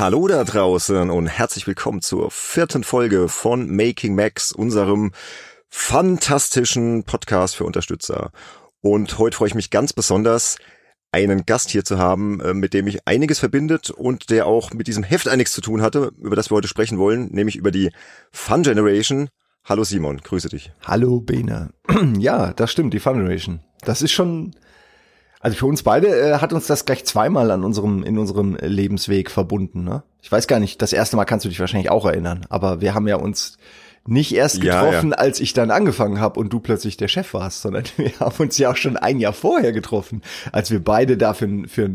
Hallo da draußen und herzlich willkommen zur vierten Folge von Making Max, unserem fantastischen Podcast für Unterstützer. Und heute freue ich mich ganz besonders, einen Gast hier zu haben, äh, mit dem mich einiges verbindet und der auch mit diesem Heft einiges zu tun hatte, über das wir heute sprechen wollen, nämlich über die Fun Generation. Hallo Simon, grüße dich. Hallo Bene. Ja, das stimmt, die Fun Generation. Das ist schon, also für uns beide äh, hat uns das gleich zweimal an unserem, in unserem Lebensweg verbunden. Ne? Ich weiß gar nicht, das erste Mal kannst du dich wahrscheinlich auch erinnern, aber wir haben ja uns nicht erst getroffen, ja, ja. als ich dann angefangen habe und du plötzlich der Chef warst, sondern wir haben uns ja auch schon ein Jahr vorher getroffen, als wir beide da für, für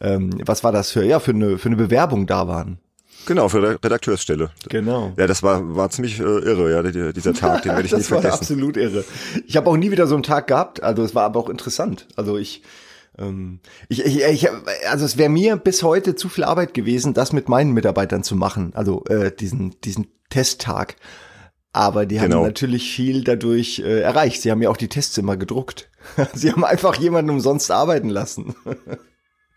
ähm, was war das für, ja, für eine, für eine Bewerbung da waren. Genau, für Redakteursstelle. Genau. Ja, das war, war ziemlich äh, irre, ja, dieser Tag, den werde ich nie vergessen. Das war absolut irre. Ich habe auch nie wieder so einen Tag gehabt, also es war aber auch interessant. Also ich, ich, ich, ich, also es wäre mir bis heute zu viel Arbeit gewesen, das mit meinen Mitarbeitern zu machen, also äh, diesen, diesen Testtag. Aber die genau. haben natürlich viel dadurch äh, erreicht. Sie haben ja auch die Tests immer gedruckt. Sie haben einfach jemanden umsonst arbeiten lassen.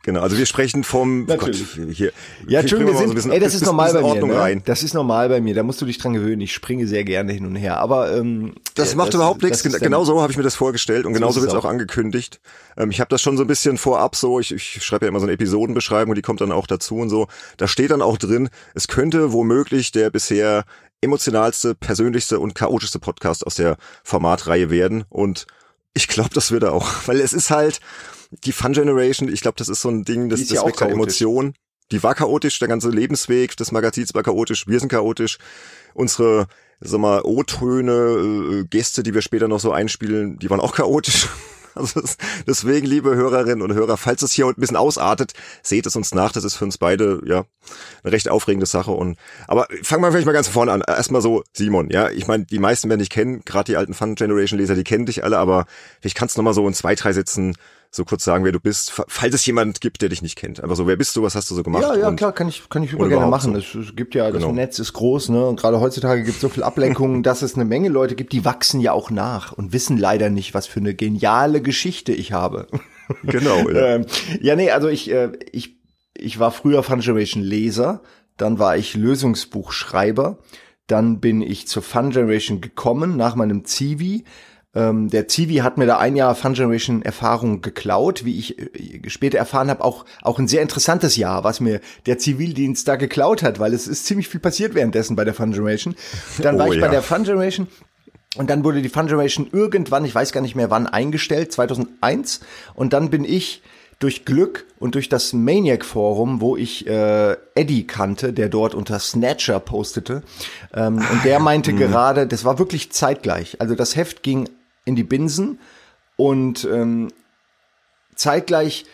Genau, also wir sprechen vom Natürlich. Gott, hier. Ja, Entschuldigung, wir sind, bisschen, ey, das ist normal bei mir. Ne? Das ist normal bei mir. Da musst du dich dran gewöhnen. Ich springe sehr gerne hin und her. Aber ähm, das macht das, überhaupt nichts. Genau so habe ich mir das vorgestellt und so genauso wird es auch. auch angekündigt. Ähm, ich habe das schon so ein bisschen vorab so. Ich, ich schreibe ja immer so eine Episodenbeschreibung und die kommt dann auch dazu und so. Da steht dann auch drin, es könnte womöglich der bisher emotionalste, persönlichste und chaotischste Podcast aus der Formatreihe werden. Und ich glaube, das wird er auch, weil es ist halt die Fun Generation. Ich glaube, das ist so ein Ding, das, das weckt halt Emotionen. Die war chaotisch, der ganze Lebensweg des Magazins war chaotisch, wir sind chaotisch. Unsere, sag mal, O-Töne, äh, Gäste, die wir später noch so einspielen, die waren auch chaotisch. Also das, deswegen, liebe Hörerinnen und Hörer, falls es hier ein bisschen ausartet, seht es uns nach. Das ist für uns beide ja eine recht aufregende Sache. Und aber fangen wir vielleicht mal ganz vorne an. Erstmal so, Simon, ja, ich meine, die meisten werden dich kennen, gerade die alten Fun Generation Leser, die kennen dich alle, aber vielleicht kannst du noch mal so in zwei, drei Sätzen so kurz sagen, wer du bist, falls es jemand gibt, der dich nicht kennt. Einfach so, wer bist du, was hast du so gemacht? Ja, ja, klar, kann ich, kann ich super gerne machen. So. Es gibt ja, das genau. Netz ist groß, ne? Und gerade heutzutage gibt es so viel Ablenkungen, dass es eine Menge Leute gibt, die wachsen ja auch nach und wissen leider nicht, was für eine geniale Geschichte ich habe. Genau. Ja, ähm, ja nee, also ich, äh, ich, ich war früher Fun Generation Leser, dann war ich Lösungsbuchschreiber, dann bin ich zur Fun Generation gekommen nach meinem Zivi, ähm, der Zivi hat mir da ein Jahr Fun Generation Erfahrung geklaut, wie ich äh, später erfahren habe, auch, auch ein sehr interessantes Jahr, was mir der Zivildienst da geklaut hat, weil es ist ziemlich viel passiert währenddessen bei der Fun Generation. Dann oh, war ich ja. bei der Fun Generation und dann wurde die Fun Generation irgendwann, ich weiß gar nicht mehr wann, eingestellt, 2001. Und dann bin ich durch Glück und durch das Maniac Forum, wo ich äh, Eddie kannte, der dort unter Snatcher postete, ähm, und der meinte ah, gerade, das war wirklich zeitgleich. Also das Heft ging in die Binsen und ähm, zeitgleich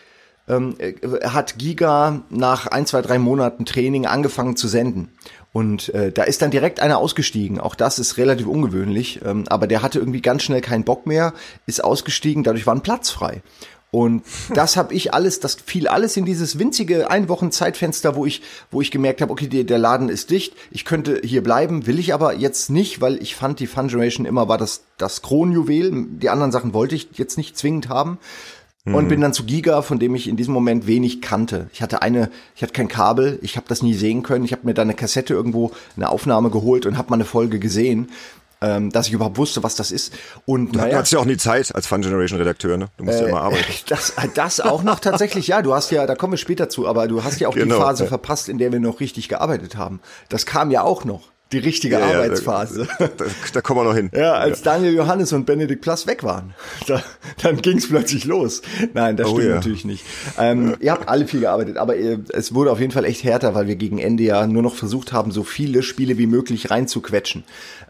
ähm, äh, hat Giga nach ein, zwei, drei Monaten Training angefangen zu senden. Und äh, da ist dann direkt einer ausgestiegen. Auch das ist relativ ungewöhnlich. Ähm, aber der hatte irgendwie ganz schnell keinen Bock mehr, ist ausgestiegen, dadurch war ein Platz frei. Und das habe ich alles, das fiel alles in dieses winzige ein Wochen Zeitfenster, wo ich, wo ich gemerkt habe, okay, der, Laden ist dicht, ich könnte hier bleiben, will ich aber jetzt nicht, weil ich fand, die Fun Generation immer war das, das Kronjuwel. Die anderen Sachen wollte ich jetzt nicht zwingend haben. Und mhm. bin dann zu Giga, von dem ich in diesem Moment wenig kannte. Ich hatte eine, ich hatte kein Kabel, ich habe das nie sehen können. Ich habe mir da eine Kassette irgendwo, eine Aufnahme geholt und habe mal eine Folge gesehen ähm, dass ich überhaupt wusste, was das ist. Und naja, du hattest ja auch nie Zeit als Fun Generation Redakteur, ne? Du musst äh, ja immer arbeiten. Das, das auch noch tatsächlich, ja. Du hast ja, da kommen wir später zu, aber du hast ja auch genau, die Phase ja. verpasst, in der wir noch richtig gearbeitet haben. Das kam ja auch noch die richtige ja, Arbeitsphase. Ja, da, da, da, kommen wir noch hin. Ja, als ja. Daniel Johannes und Benedikt Plass weg waren, da, dann ging es plötzlich los. Nein, das oh, stimmt natürlich nicht. Ähm, ihr habt alle viel gearbeitet, aber ihr, es wurde auf jeden Fall echt härter, weil wir gegen Ende ja nur noch versucht haben, so viele Spiele wie möglich reinzuquetschen.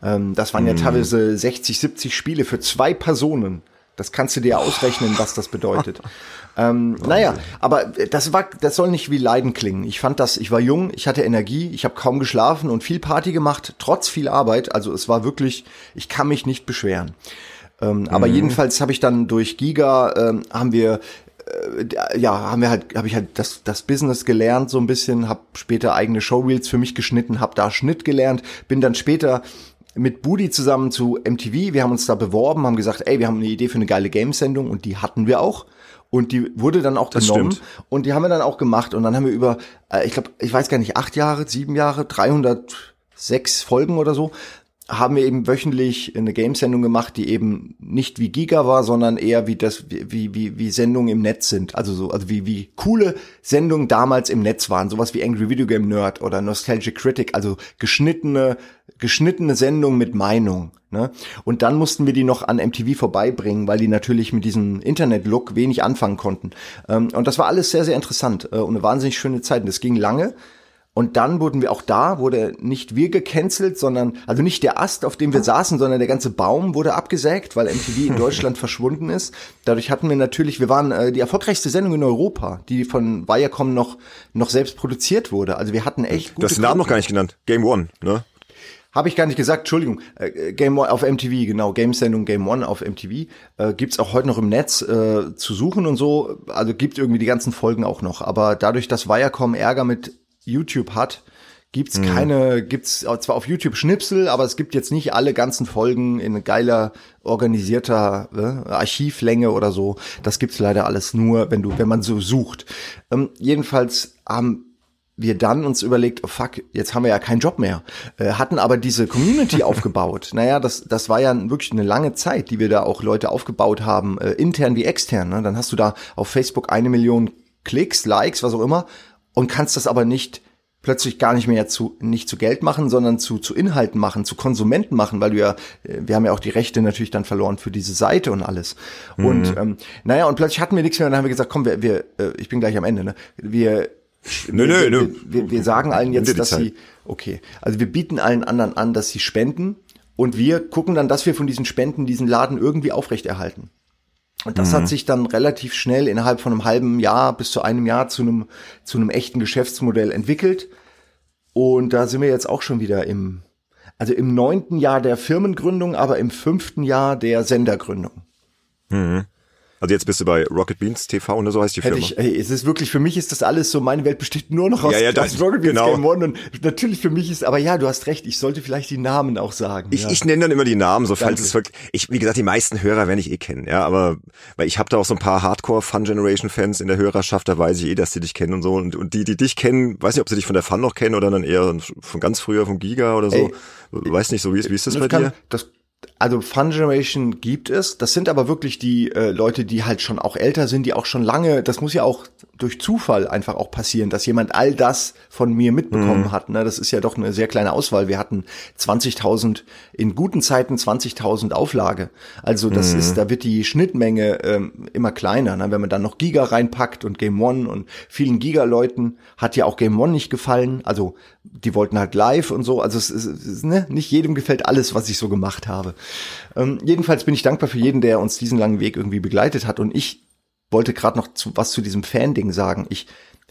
Ähm, das waren ja mhm. teilweise 60, 70 Spiele für zwei Personen. Das kannst du dir ausrechnen, was das bedeutet. Ähm, naja, aber das war, das soll nicht wie Leiden klingen. Ich fand das, ich war jung, ich hatte Energie, ich habe kaum geschlafen und viel Party gemacht, trotz viel Arbeit. Also es war wirklich, ich kann mich nicht beschweren. Ähm, mhm. Aber jedenfalls habe ich dann durch Giga ähm, haben wir äh, ja, haben wir halt, habe ich halt das, das Business gelernt so ein bisschen, habe später eigene Showreels für mich geschnitten, habe da Schnitt gelernt, bin dann später mit Budi zusammen zu MTV. Wir haben uns da beworben, haben gesagt, ey, wir haben eine Idee für eine geile Games-Sendung und die hatten wir auch. Und die wurde dann auch das genommen stimmt. und die haben wir dann auch gemacht und dann haben wir über, äh, ich glaube, ich weiß gar nicht, acht Jahre, sieben Jahre, 306 Folgen oder so, haben wir eben wöchentlich eine Game-Sendung gemacht, die eben nicht wie Giga war, sondern eher wie das, wie, wie, wie Sendungen im Netz sind. Also so, also wie, wie coole Sendungen damals im Netz waren. Sowas wie Angry Video Game Nerd oder Nostalgic Critic, also geschnittene, geschnittene Sendungen mit Meinung. Ne? Und dann mussten wir die noch an MTV vorbeibringen, weil die natürlich mit diesem Internet-Look wenig anfangen konnten. Ähm, und das war alles sehr, sehr interessant äh, und eine wahnsinnig schöne Zeit. Und das ging lange. Und dann wurden wir auch da, wurde nicht wir gecancelt, sondern, also nicht der Ast, auf dem wir saßen, sondern der ganze Baum wurde abgesägt, weil MTV in Deutschland verschwunden ist. Dadurch hatten wir natürlich, wir waren äh, die erfolgreichste Sendung in Europa, die von Viacom noch, noch selbst produziert wurde. Also wir hatten echt gute Du hast den Namen noch gar nicht genannt. Game One, ne? Habe ich gar nicht gesagt, Entschuldigung. Äh, Game One auf MTV, genau, Game-Sendung Game One auf MTV. Äh, gibt's auch heute noch im Netz äh, zu suchen und so. Also gibt irgendwie die ganzen Folgen auch noch. Aber dadurch, dass Viacom Ärger mit YouTube hat, gibt's mhm. keine, gibt's zwar auf YouTube Schnipsel, aber es gibt jetzt nicht alle ganzen Folgen in geiler organisierter äh, Archivlänge oder so. Das gibt's leider alles nur, wenn du, wenn man so sucht. Ähm, jedenfalls haben wir dann uns überlegt, oh fuck, jetzt haben wir ja keinen Job mehr, äh, hatten aber diese Community aufgebaut. Naja, das, das war ja wirklich eine lange Zeit, die wir da auch Leute aufgebaut haben, äh, intern wie extern. Ne? Dann hast du da auf Facebook eine Million Klicks, Likes, was auch immer und kannst das aber nicht plötzlich gar nicht mehr zu nicht zu Geld machen, sondern zu zu Inhalten machen, zu Konsumenten machen, weil du ja äh, wir haben ja auch die Rechte natürlich dann verloren für diese Seite und alles. Mhm. Und ähm, naja und plötzlich hatten wir nichts mehr und dann haben wir gesagt, komm, wir, wir äh, ich bin gleich am Ende, ne? Wir Nö, nö, nö. Wir, wir sagen allen jetzt, dass sie, okay, also wir bieten allen anderen an, dass sie spenden und wir gucken dann, dass wir von diesen Spenden diesen Laden irgendwie aufrechterhalten. Und das mhm. hat sich dann relativ schnell innerhalb von einem halben Jahr bis zu einem Jahr zu einem, zu einem echten Geschäftsmodell entwickelt. Und da sind wir jetzt auch schon wieder im, also im neunten Jahr der Firmengründung, aber im fünften Jahr der Sendergründung. Mhm. Also jetzt bist du bei Rocket Beans TV und so heißt die Firma. Ich, ey, es ist wirklich, für mich ist das alles so, meine Welt besteht nur noch aus, ja, ja, aus Rocket Beans genau. Game One und natürlich für mich ist, aber ja, du hast recht, ich sollte vielleicht die Namen auch sagen. Ich, ja. ich nenne dann immer die Namen, so falls es wirklich, ich, wie gesagt, die meisten Hörer werden ich eh kennen, ja, aber, weil ich habe da auch so ein paar Hardcore Fun Generation Fans in der Hörerschaft, da weiß ich eh, dass die dich kennen und so und, und die, die dich kennen, weiß nicht, ob sie dich von der Fun noch kennen oder dann eher von ganz früher vom Giga oder so. Ey, weiß nicht so, wie ist, wie ist das, das bei kann, dir? Das also Fun Generation gibt es. Das sind aber wirklich die äh, Leute, die halt schon auch älter sind, die auch schon lange, das muss ja auch durch Zufall einfach auch passieren, dass jemand all das von mir mitbekommen mhm. hat. Ne? Das ist ja doch eine sehr kleine Auswahl. Wir hatten 20.000, in guten Zeiten 20.000 Auflage. Also das mhm. ist, da wird die Schnittmenge ähm, immer kleiner. Ne? Wenn man dann noch Giga reinpackt und Game One und vielen Giga-Leuten hat ja auch Game One nicht gefallen. Also die wollten halt live und so. Also es ist, es ist ne? nicht jedem gefällt alles, was ich so gemacht habe. Ähm, jedenfalls bin ich dankbar für jeden, der uns diesen langen Weg irgendwie begleitet hat. Und ich wollte gerade noch zu, was zu diesem Fan-Ding sagen. Ich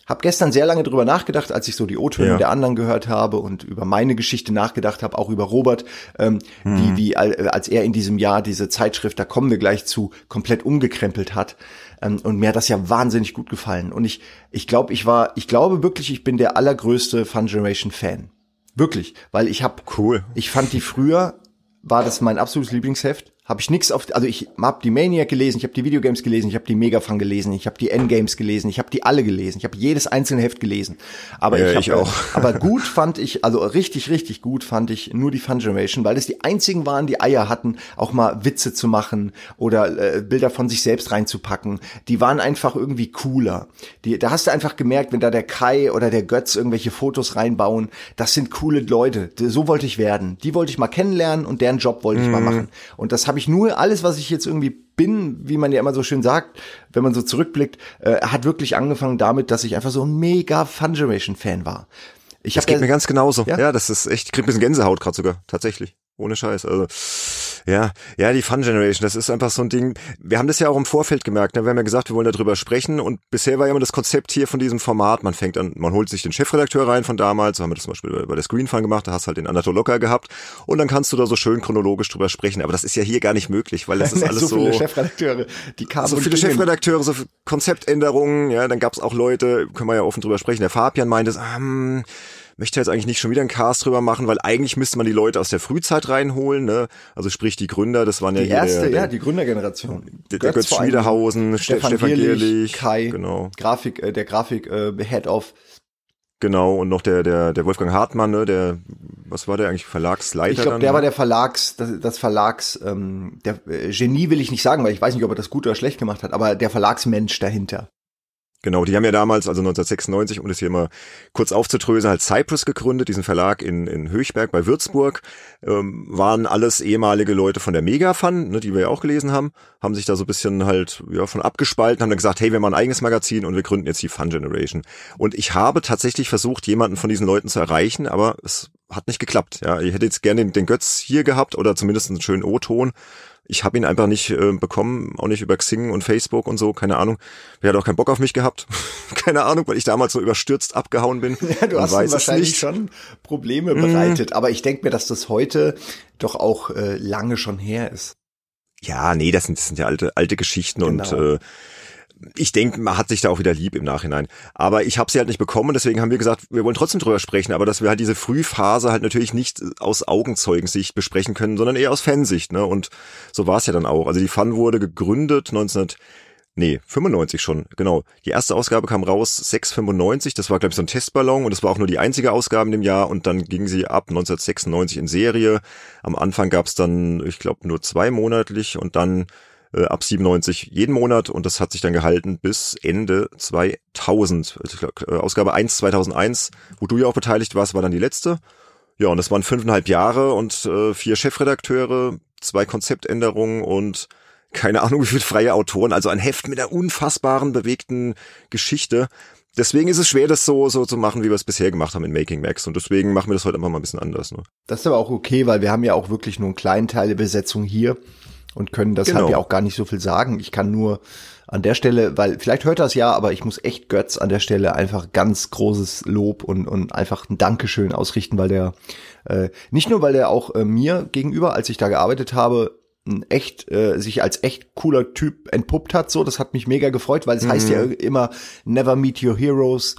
habe gestern sehr lange drüber nachgedacht, als ich so die O-Töne ja. der anderen gehört habe und über meine Geschichte nachgedacht habe, auch über Robert, ähm, mhm. wie, wie als er in diesem Jahr diese Zeitschrift, da kommen wir gleich zu, komplett umgekrempelt hat. Ähm, und mir hat das ja wahnsinnig gut gefallen. Und ich, ich glaube, ich war, ich glaube wirklich, ich bin der allergrößte Fun Generation Fan. Wirklich, weil ich habe cool. Ich fand die früher war das mein absolutes Lieblingsheft habe ich nix auf, also ich habe die Maniac gelesen, ich habe die Videogames gelesen, ich habe die Megafan gelesen, ich habe die Endgames gelesen, ich habe die alle gelesen, ich habe jedes einzelne Heft gelesen. Aber ja, ich, hab, ich auch. aber gut fand ich, also richtig, richtig gut fand ich nur die Fun Generation, weil es die einzigen waren, die Eier hatten, auch mal Witze zu machen oder äh, Bilder von sich selbst reinzupacken. Die waren einfach irgendwie cooler. Die, da hast du einfach gemerkt, wenn da der Kai oder der Götz irgendwelche Fotos reinbauen, das sind coole Leute. So wollte ich werden. Die wollte ich mal kennenlernen und deren Job wollte ich mal mhm. machen. Und das habe ich nur alles, was ich jetzt irgendwie bin, wie man ja immer so schön sagt, wenn man so zurückblickt, äh, hat wirklich angefangen damit, dass ich einfach so ein mega Fun Generation Fan war. Ich das geht mir ganz genauso. Ja? ja, das ist echt, ich krieg ein bisschen Gänsehaut gerade sogar, tatsächlich. Ohne Scheiß. Also ja, ja, die Fun Generation, das ist einfach so ein Ding. Wir haben das ja auch im Vorfeld gemerkt. Ne? Wir haben ja gesagt, wir wollen darüber sprechen. Und bisher war ja immer das Konzept hier von diesem Format. Man fängt an, man holt sich den Chefredakteur rein von damals. So haben wir das zum Beispiel bei der Screenfun gemacht. Da hast halt den Anatol Locker gehabt. Und dann kannst du da so schön chronologisch drüber sprechen. Aber das ist ja hier gar nicht möglich, weil das ist alles so. so viele Chefredakteure, die kamen. So viele Chefredakteure, so Konzeptänderungen. Ja, dann gab's auch Leute, können wir ja offen drüber sprechen. Der Fabian meinte, ah, hm, möchte jetzt eigentlich nicht schon wieder einen Cast drüber machen, weil eigentlich müsste man die Leute aus der Frühzeit reinholen, ne? Also sprich die Gründer, das waren ja die hier erste, der, der, ja, die Gründergeneration. Der, Götz, Götz Schmiedehausen, Stefan, Stefan Gierlich, Kai, genau. Grafik, äh, der Grafik äh, Head of Genau, und noch der, der, der Wolfgang Hartmann, ne, der, was war der eigentlich, Verlagsleiter? Ich glaube, der ne? war der Verlags, das, das Verlags, ähm, der äh, Genie will ich nicht sagen, weil ich weiß nicht, ob er das gut oder schlecht gemacht hat, aber der Verlagsmensch dahinter. Genau, die haben ja damals, also 1996, um das hier mal kurz aufzutrösen, halt Cypress gegründet, diesen Verlag in, in Höchberg bei Würzburg, ähm, waren alles ehemalige Leute von der Megafun, ne, die wir ja auch gelesen haben, haben sich da so ein bisschen halt ja, von abgespalten, haben dann gesagt, hey, wir machen ein eigenes Magazin und wir gründen jetzt die Fun Generation. Und ich habe tatsächlich versucht, jemanden von diesen Leuten zu erreichen, aber es hat nicht geklappt. Ja, ich hätte jetzt gerne den, den Götz hier gehabt oder zumindest einen schönen O-Ton ich habe ihn einfach nicht äh, bekommen, auch nicht über Xing und Facebook und so, keine Ahnung. Er hat auch keinen Bock auf mich gehabt. keine Ahnung, weil ich damals so überstürzt abgehauen bin. Ja, du hast ihm wahrscheinlich schon Probleme bereitet, mhm. aber ich denke mir, dass das heute doch auch äh, lange schon her ist. Ja, nee, das sind, das sind ja alte, alte Geschichten genau. und äh, ich denke, man hat sich da auch wieder lieb im Nachhinein. Aber ich habe sie halt nicht bekommen, deswegen haben wir gesagt, wir wollen trotzdem drüber sprechen, aber dass wir halt diese Frühphase halt natürlich nicht aus Augenzeugensicht besprechen können, sondern eher aus Fansicht. Ne? Und so war es ja dann auch. Also die Fun wurde gegründet 19 Nee, 95 schon, genau. Die erste Ausgabe kam raus 695, das war glaube ich so ein Testballon und das war auch nur die einzige Ausgabe in dem Jahr und dann ging sie ab 1996 in Serie. Am Anfang gab es dann, ich glaube, nur zwei monatlich und dann äh, ab 97 jeden Monat und das hat sich dann gehalten bis Ende 2000. Also äh, Ausgabe 1 2001, wo du ja auch beteiligt warst, war dann die letzte. Ja, und das waren fünfeinhalb Jahre und äh, vier Chefredakteure, zwei Konzeptänderungen und keine Ahnung wie viele freie Autoren. Also ein Heft mit einer unfassbaren, bewegten Geschichte. Deswegen ist es schwer, das so, so zu machen, wie wir es bisher gemacht haben in Making Max. Und deswegen machen wir das heute einfach mal ein bisschen anders. Ne? Das ist aber auch okay, weil wir haben ja auch wirklich nur einen kleinen Teil der Besetzung hier und können deshalb genau. ja auch gar nicht so viel sagen. Ich kann nur an der Stelle, weil vielleicht hört das ja, aber ich muss echt Götz an der Stelle einfach ganz großes Lob und, und einfach ein Dankeschön ausrichten, weil der äh, nicht nur, weil der auch äh, mir gegenüber, als ich da gearbeitet habe, echt äh, sich als echt cooler Typ entpuppt hat, so das hat mich mega gefreut, weil es mhm. heißt ja mhm. immer Never Meet Your Heroes,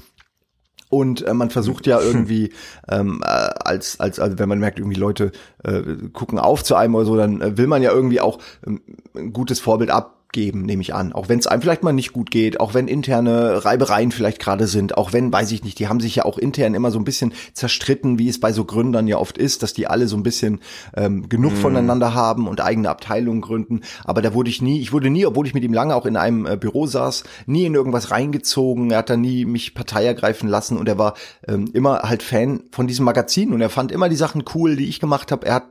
und äh, man versucht ja irgendwie ähm, äh, als als also wenn man merkt irgendwie Leute äh, gucken auf zu einem oder so dann äh, will man ja irgendwie auch ähm, ein gutes Vorbild ab geben, nehme ich an. Auch wenn es einem vielleicht mal nicht gut geht, auch wenn interne Reibereien vielleicht gerade sind, auch wenn, weiß ich nicht, die haben sich ja auch intern immer so ein bisschen zerstritten, wie es bei so Gründern ja oft ist, dass die alle so ein bisschen ähm, genug mm. voneinander haben und eigene Abteilungen gründen. Aber da wurde ich nie, ich wurde nie, obwohl ich mit ihm lange auch in einem äh, Büro saß, nie in irgendwas reingezogen. Er hat da nie mich Partei ergreifen lassen und er war ähm, immer halt Fan von diesem Magazin und er fand immer die Sachen cool, die ich gemacht habe. Er hat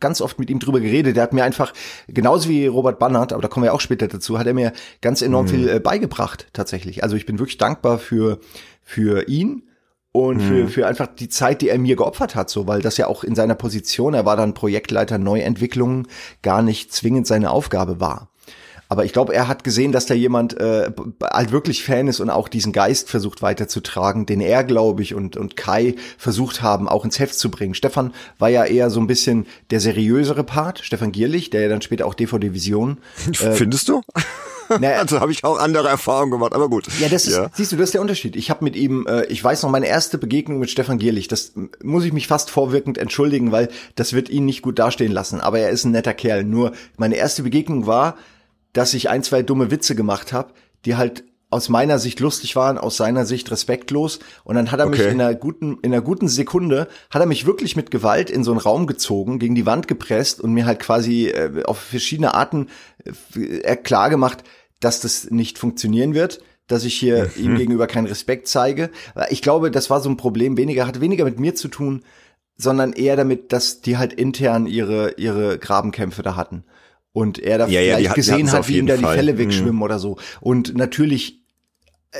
ganz oft mit ihm drüber geredet. Er hat mir einfach genauso wie Robert Bannert, aber da kommen wir auch später dazu, hat er mir ganz enorm mhm. viel äh, beigebracht tatsächlich. Also ich bin wirklich dankbar für für ihn und mhm. für, für einfach die Zeit, die er mir geopfert hat, so, weil das ja auch in seiner Position, er war dann Projektleiter Neuentwicklungen, gar nicht zwingend seine Aufgabe war. Aber ich glaube, er hat gesehen, dass da jemand äh, halt wirklich Fan ist und auch diesen Geist versucht weiterzutragen, den er, glaube ich, und, und Kai versucht haben, auch ins Heft zu bringen. Stefan war ja eher so ein bisschen der seriösere Part, Stefan Gierlich, der ja dann später auch DVD Vision. Äh, Findest du? Naja, also habe ich auch andere Erfahrungen gemacht, aber gut. Ja, das ist, ja. siehst du, das ist der Unterschied. Ich habe mit ihm, äh, ich weiß noch, meine erste Begegnung mit Stefan Gierlich, das muss ich mich fast vorwirkend entschuldigen, weil das wird ihn nicht gut dastehen lassen. Aber er ist ein netter Kerl. Nur meine erste Begegnung war, dass ich ein, zwei dumme Witze gemacht habe, die halt aus meiner Sicht lustig waren, aus seiner Sicht respektlos. Und dann hat er okay. mich in einer guten, in einer guten Sekunde, hat er mich wirklich mit Gewalt in so einen Raum gezogen, gegen die Wand gepresst und mir halt quasi äh, auf verschiedene Arten äh, klar gemacht, dass das nicht funktionieren wird dass ich hier mhm. ihm gegenüber keinen Respekt zeige. Ich glaube, das war so ein Problem weniger, hatte weniger mit mir zu tun, sondern eher damit, dass die halt intern ihre, ihre Grabenkämpfe da hatten und er da ja, vielleicht ja, gesehen hat, wie ihm da die Fälle wegschwimmen mhm. oder so. Und natürlich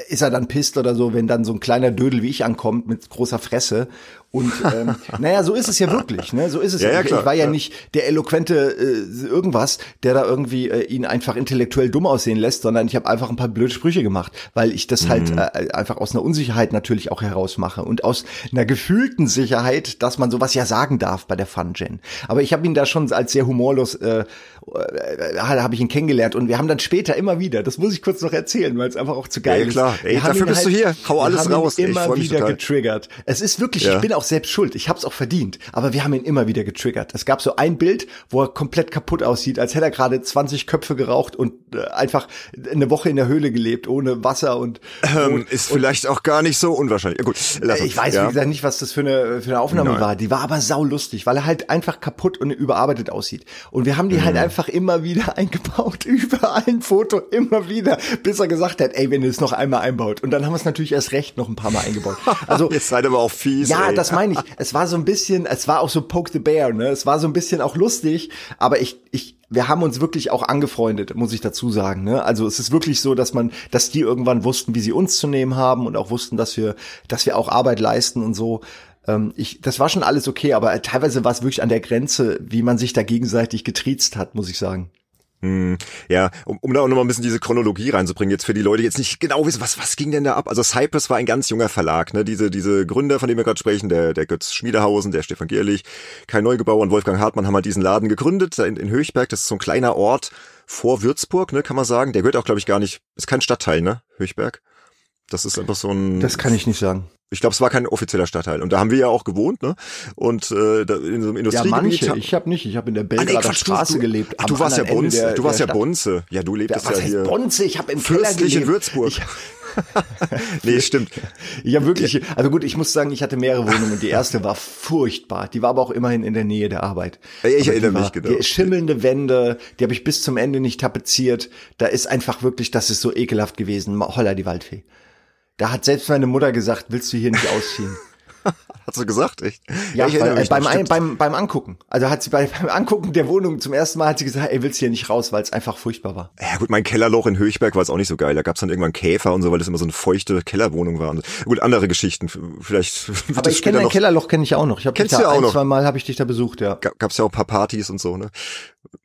ist er dann pisst oder so, wenn dann so ein kleiner Dödel wie ich ankommt mit großer Fresse. Und ähm, naja, so ist es ja wirklich. Ne? So ist es ja. ja. Ich, ich war ja, nicht der eloquente äh, irgendwas, der da irgendwie äh, ihn einfach intellektuell dumm aussehen lässt, sondern ich habe einfach ein paar blöde Sprüche gemacht, weil ich das halt, mhm. halt äh, einfach aus einer Unsicherheit natürlich auch herausmache und aus einer gefühlten Sicherheit, dass man sowas ja sagen darf bei der Fun Gen. Aber ich habe ihn da schon als sehr humorlos äh, äh, habe ich ihn kennengelernt und wir haben dann später immer wieder, das muss ich kurz noch erzählen, weil es einfach auch zu geil ja, klar. ist. Ey, dafür bist halt, du hier. Hau alles raus. Ihn immer wieder total. getriggert. Es ist wirklich, ja. ich bin auch selbst schuld. Ich habe es auch verdient, aber wir haben ihn immer wieder getriggert. Es gab so ein Bild, wo er komplett kaputt aussieht, als hätte er gerade 20 Köpfe geraucht und äh, einfach eine Woche in der Höhle gelebt, ohne Wasser und, ähm, und ist vielleicht auch gar nicht so unwahrscheinlich. Gut, lass uns, ich weiß ja. wie gesagt nicht, was das für eine für eine Aufnahme Nein. war. Die war aber saulustig, weil er halt einfach kaputt und überarbeitet aussieht. Und wir haben die halt mhm. halt einfach immer wieder eingebaut, überall ein Foto, immer wieder, bis er gesagt hat, ey, wenn ihr es noch einmal einbaut. Und dann haben wir es natürlich erst recht noch ein paar Mal eingebaut. Also jetzt seid aber auch fies. Ja, ey. das meine ich. Es war so ein bisschen, es war auch so Poke the Bear, ne? Es war so ein bisschen auch lustig, aber ich ich wir haben uns wirklich auch angefreundet, muss ich dazu sagen. Ne? Also es ist wirklich so, dass man, dass die irgendwann wussten, wie sie uns zu nehmen haben und auch wussten, dass wir, dass wir auch Arbeit leisten und so. Ähm, ich, das war schon alles okay, aber teilweise war es wirklich an der Grenze, wie man sich da gegenseitig getriezt hat, muss ich sagen. Hm, ja, um, um da auch nochmal ein bisschen diese Chronologie reinzubringen, jetzt für die Leute, die jetzt nicht genau wissen, was, was ging denn da ab? Also Cypress war ein ganz junger Verlag, ne? Diese, diese Gründer, von denen wir gerade sprechen, der, der Götz Schmiedehausen, der Stefan Gierlich, Kai Neugebauer und Wolfgang Hartmann haben halt diesen Laden gegründet, in, in Höchberg, das ist so ein kleiner Ort vor Würzburg, ne, kann man sagen. Der gehört auch, glaube ich, gar nicht, ist kein Stadtteil, ne, Höchberg. Das ist einfach so ein. Das kann ich nicht sagen. Ich glaube, es war kein offizieller Stadtteil. Und da haben wir ja auch gewohnt, ne? Und äh, da in so einem Industriegebiet. Ja, manche. Ich habe nicht. Ich habe in der Belgrader ah, nee, Straße du, gelebt. Ach, du warst ja Bonze. Der, du warst ja Bonze. Ja, du lebtest ja, was ja hier. Bonze? Ich habe im Keller gelebt. Würzburg. Ich, nee, stimmt. Ich habe wirklich, also gut, ich muss sagen, ich hatte mehrere Wohnungen. Die erste war furchtbar. Die war aber auch immerhin in der Nähe der Arbeit. Ich aber erinnere mich, genau. Die schimmelnde Wände, die habe ich bis zum Ende nicht tapeziert. Da ist einfach wirklich, das ist so ekelhaft gewesen. Holla die Waldfee. Da hat selbst meine Mutter gesagt, willst du hier nicht ausziehen? hat sie gesagt, echt? Ja, ja weil, äh, beim, ein, beim, beim Angucken. Also hat sie bei, beim Angucken der Wohnung zum ersten Mal hat sie gesagt, ey, willst du hier nicht raus, weil es einfach furchtbar war. Ja gut, mein Kellerloch in Höchberg war es auch nicht so geil. Da gab es dann irgendwann Käfer und so, weil das immer so eine feuchte Kellerwohnung war. gut, andere Geschichten. Vielleicht. Aber ich kenne dein Kellerloch kenne ich auch noch. Ich habe dich da ein, noch? zwei Mal habe ich dich da besucht, ja. Gab es ja auch ein paar Partys und so, ne?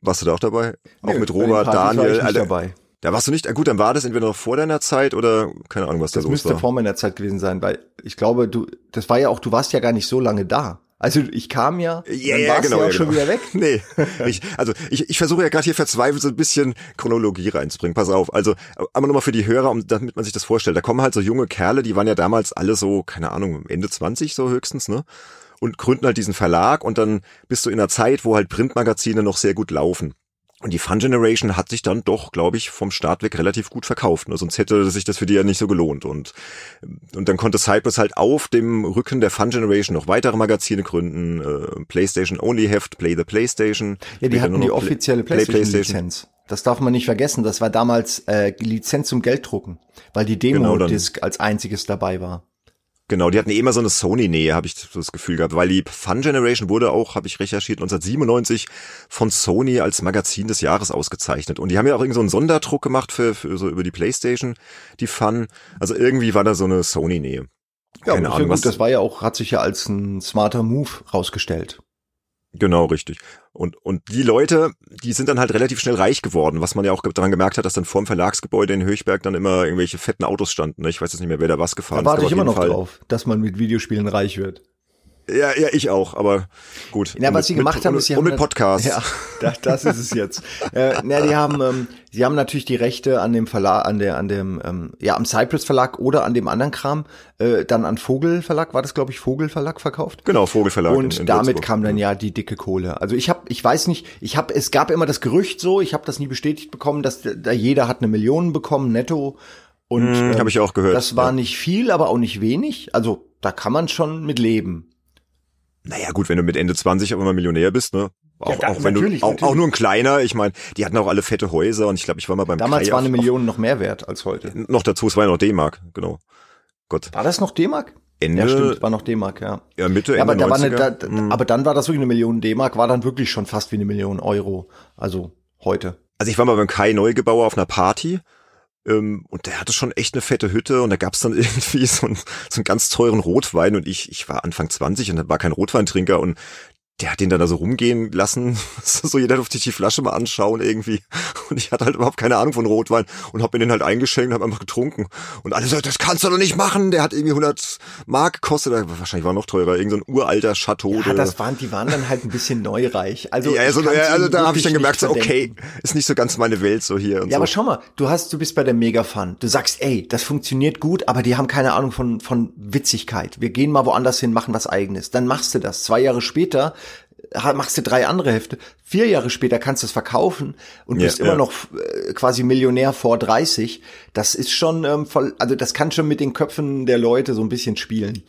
Warst du da auch dabei? Auch Nö, mit Robert, Daniel, war ich nicht dabei. Da warst du nicht, gut, dann war das entweder noch vor deiner Zeit oder keine Ahnung, was da das los war. Das müsste vor meiner Zeit gewesen sein, weil ich glaube, du, das war ja auch, du warst ja gar nicht so lange da. Also ich kam ja, ja, ja genau, ja, schon genau. wieder weg. Nee, ich, also ich, ich versuche ja gerade hier verzweifelt so ein bisschen Chronologie reinzubringen. Pass auf, also aber nochmal für die Hörer, um, damit man sich das vorstellt. Da kommen halt so junge Kerle, die waren ja damals alle so, keine Ahnung, Ende 20 so höchstens, ne? Und gründen halt diesen Verlag und dann bist du in einer Zeit, wo halt Printmagazine noch sehr gut laufen. Und die Fun Generation hat sich dann doch, glaube ich, vom Start weg relativ gut verkauft. Ne? Sonst hätte sich das für die ja nicht so gelohnt. Und, und dann konnte Cypress halt auf dem Rücken der Fun Generation noch weitere Magazine gründen. Äh, PlayStation Only Heft, Play the PlayStation. Ja, die hatten die offizielle PlayStation-Lizenz. Play das darf man nicht vergessen. Das war damals äh, Lizenz zum Gelddrucken, weil die Demo-Disc genau, als einziges dabei war. Genau, die hatten eh immer so eine Sony-Nähe, habe ich das Gefühl gehabt, weil die Fun Generation wurde auch, habe ich recherchiert, 1997 von Sony als Magazin des Jahres ausgezeichnet. Und die haben ja auch irgendwie so einen Sonderdruck gemacht für, für so über die Playstation, die Fun. Also irgendwie war da so eine Sony-Nähe. Ja, Keine Ahnung, gut, was das war ja auch, hat sich ja als ein smarter Move rausgestellt. Genau, richtig. Und, und die Leute, die sind dann halt relativ schnell reich geworden, was man ja auch daran gemerkt hat, dass dann vorm Verlagsgebäude in Höchberg dann immer irgendwelche fetten Autos standen. Ne? Ich weiß jetzt nicht mehr, wer da was gefahren da ist. Da warte ich immer noch Fall. drauf, dass man mit Videospielen reich wird. Ja, ja, ich auch, aber gut. Ja, was mit, sie gemacht mit, haben, ist sie und mit Podcasts. Ja, das, das ist es jetzt. äh, na, die haben, ähm, sie haben natürlich die Rechte an dem Verlag, an der, an dem, ähm, ja, am Cypress Verlag oder an dem anderen Kram, äh, dann an Vogel Verlag, war das glaube ich Vogel Verlag verkauft? Genau, Vogel Verlag. Und in, in damit Würzburg. kam dann ja die dicke Kohle. Also ich habe, ich weiß nicht, ich habe, es gab immer das Gerücht so, ich habe das nie bestätigt bekommen, dass da jeder hat eine Million bekommen netto. Und hm, äh, habe ich auch gehört. Das war ja. nicht viel, aber auch nicht wenig. Also da kann man schon mit leben. Naja, gut, wenn du mit Ende 20 auch immer Millionär bist, ne? Auch, ja, da, auch wenn du auch, auch, nur ein kleiner, ich meine, die hatten auch alle fette Häuser und ich glaube, ich war mal beim Damals Kai war eine Million noch mehr wert als heute. Noch dazu, es war ja noch D-Mark, genau. Gott. War das noch D-Mark? Ende, ja, stimmt, war noch D-Mark, ja. Ja, Mitte, Ende ja, aber, da war eine, da, mhm. aber dann war das wirklich eine Million D-Mark, war dann wirklich schon fast wie eine Million Euro. Also heute. Also ich war mal beim Kai Neugebauer auf einer Party und der hatte schon echt eine fette Hütte und da gab's dann irgendwie so, ein, so einen ganz teuren Rotwein und ich, ich war Anfang 20 und war kein Rotweintrinker und der hat den dann da so rumgehen lassen. so jeder durfte sich die Flasche mal anschauen irgendwie. Und ich hatte halt überhaupt keine Ahnung von Rotwein und habe mir den halt eingeschenkt und habe einfach getrunken. Und alle so, das kannst du doch nicht machen. Der hat irgendwie 100 Mark gekostet. Wahrscheinlich war noch teurer. Irgend so ein uralter Chateau. Ja, das waren, die waren dann halt ein bisschen neureich. Also, ja, also, ja, also da habe ich dann gemerkt, so, okay, ist nicht so ganz meine Welt so hier. ja, so. aber schau mal, du hast, du bist bei der Mega-Fun. Du sagst, ey, das funktioniert gut, aber die haben keine Ahnung von, von Witzigkeit. Wir gehen mal woanders hin, machen was eigenes. Dann machst du das. Zwei Jahre später machst du drei andere Hefte. Vier Jahre später kannst du es verkaufen und bist ja, immer ja. noch äh, quasi Millionär vor 30. Das ist schon ähm, voll, also das kann schon mit den Köpfen der Leute so ein bisschen spielen.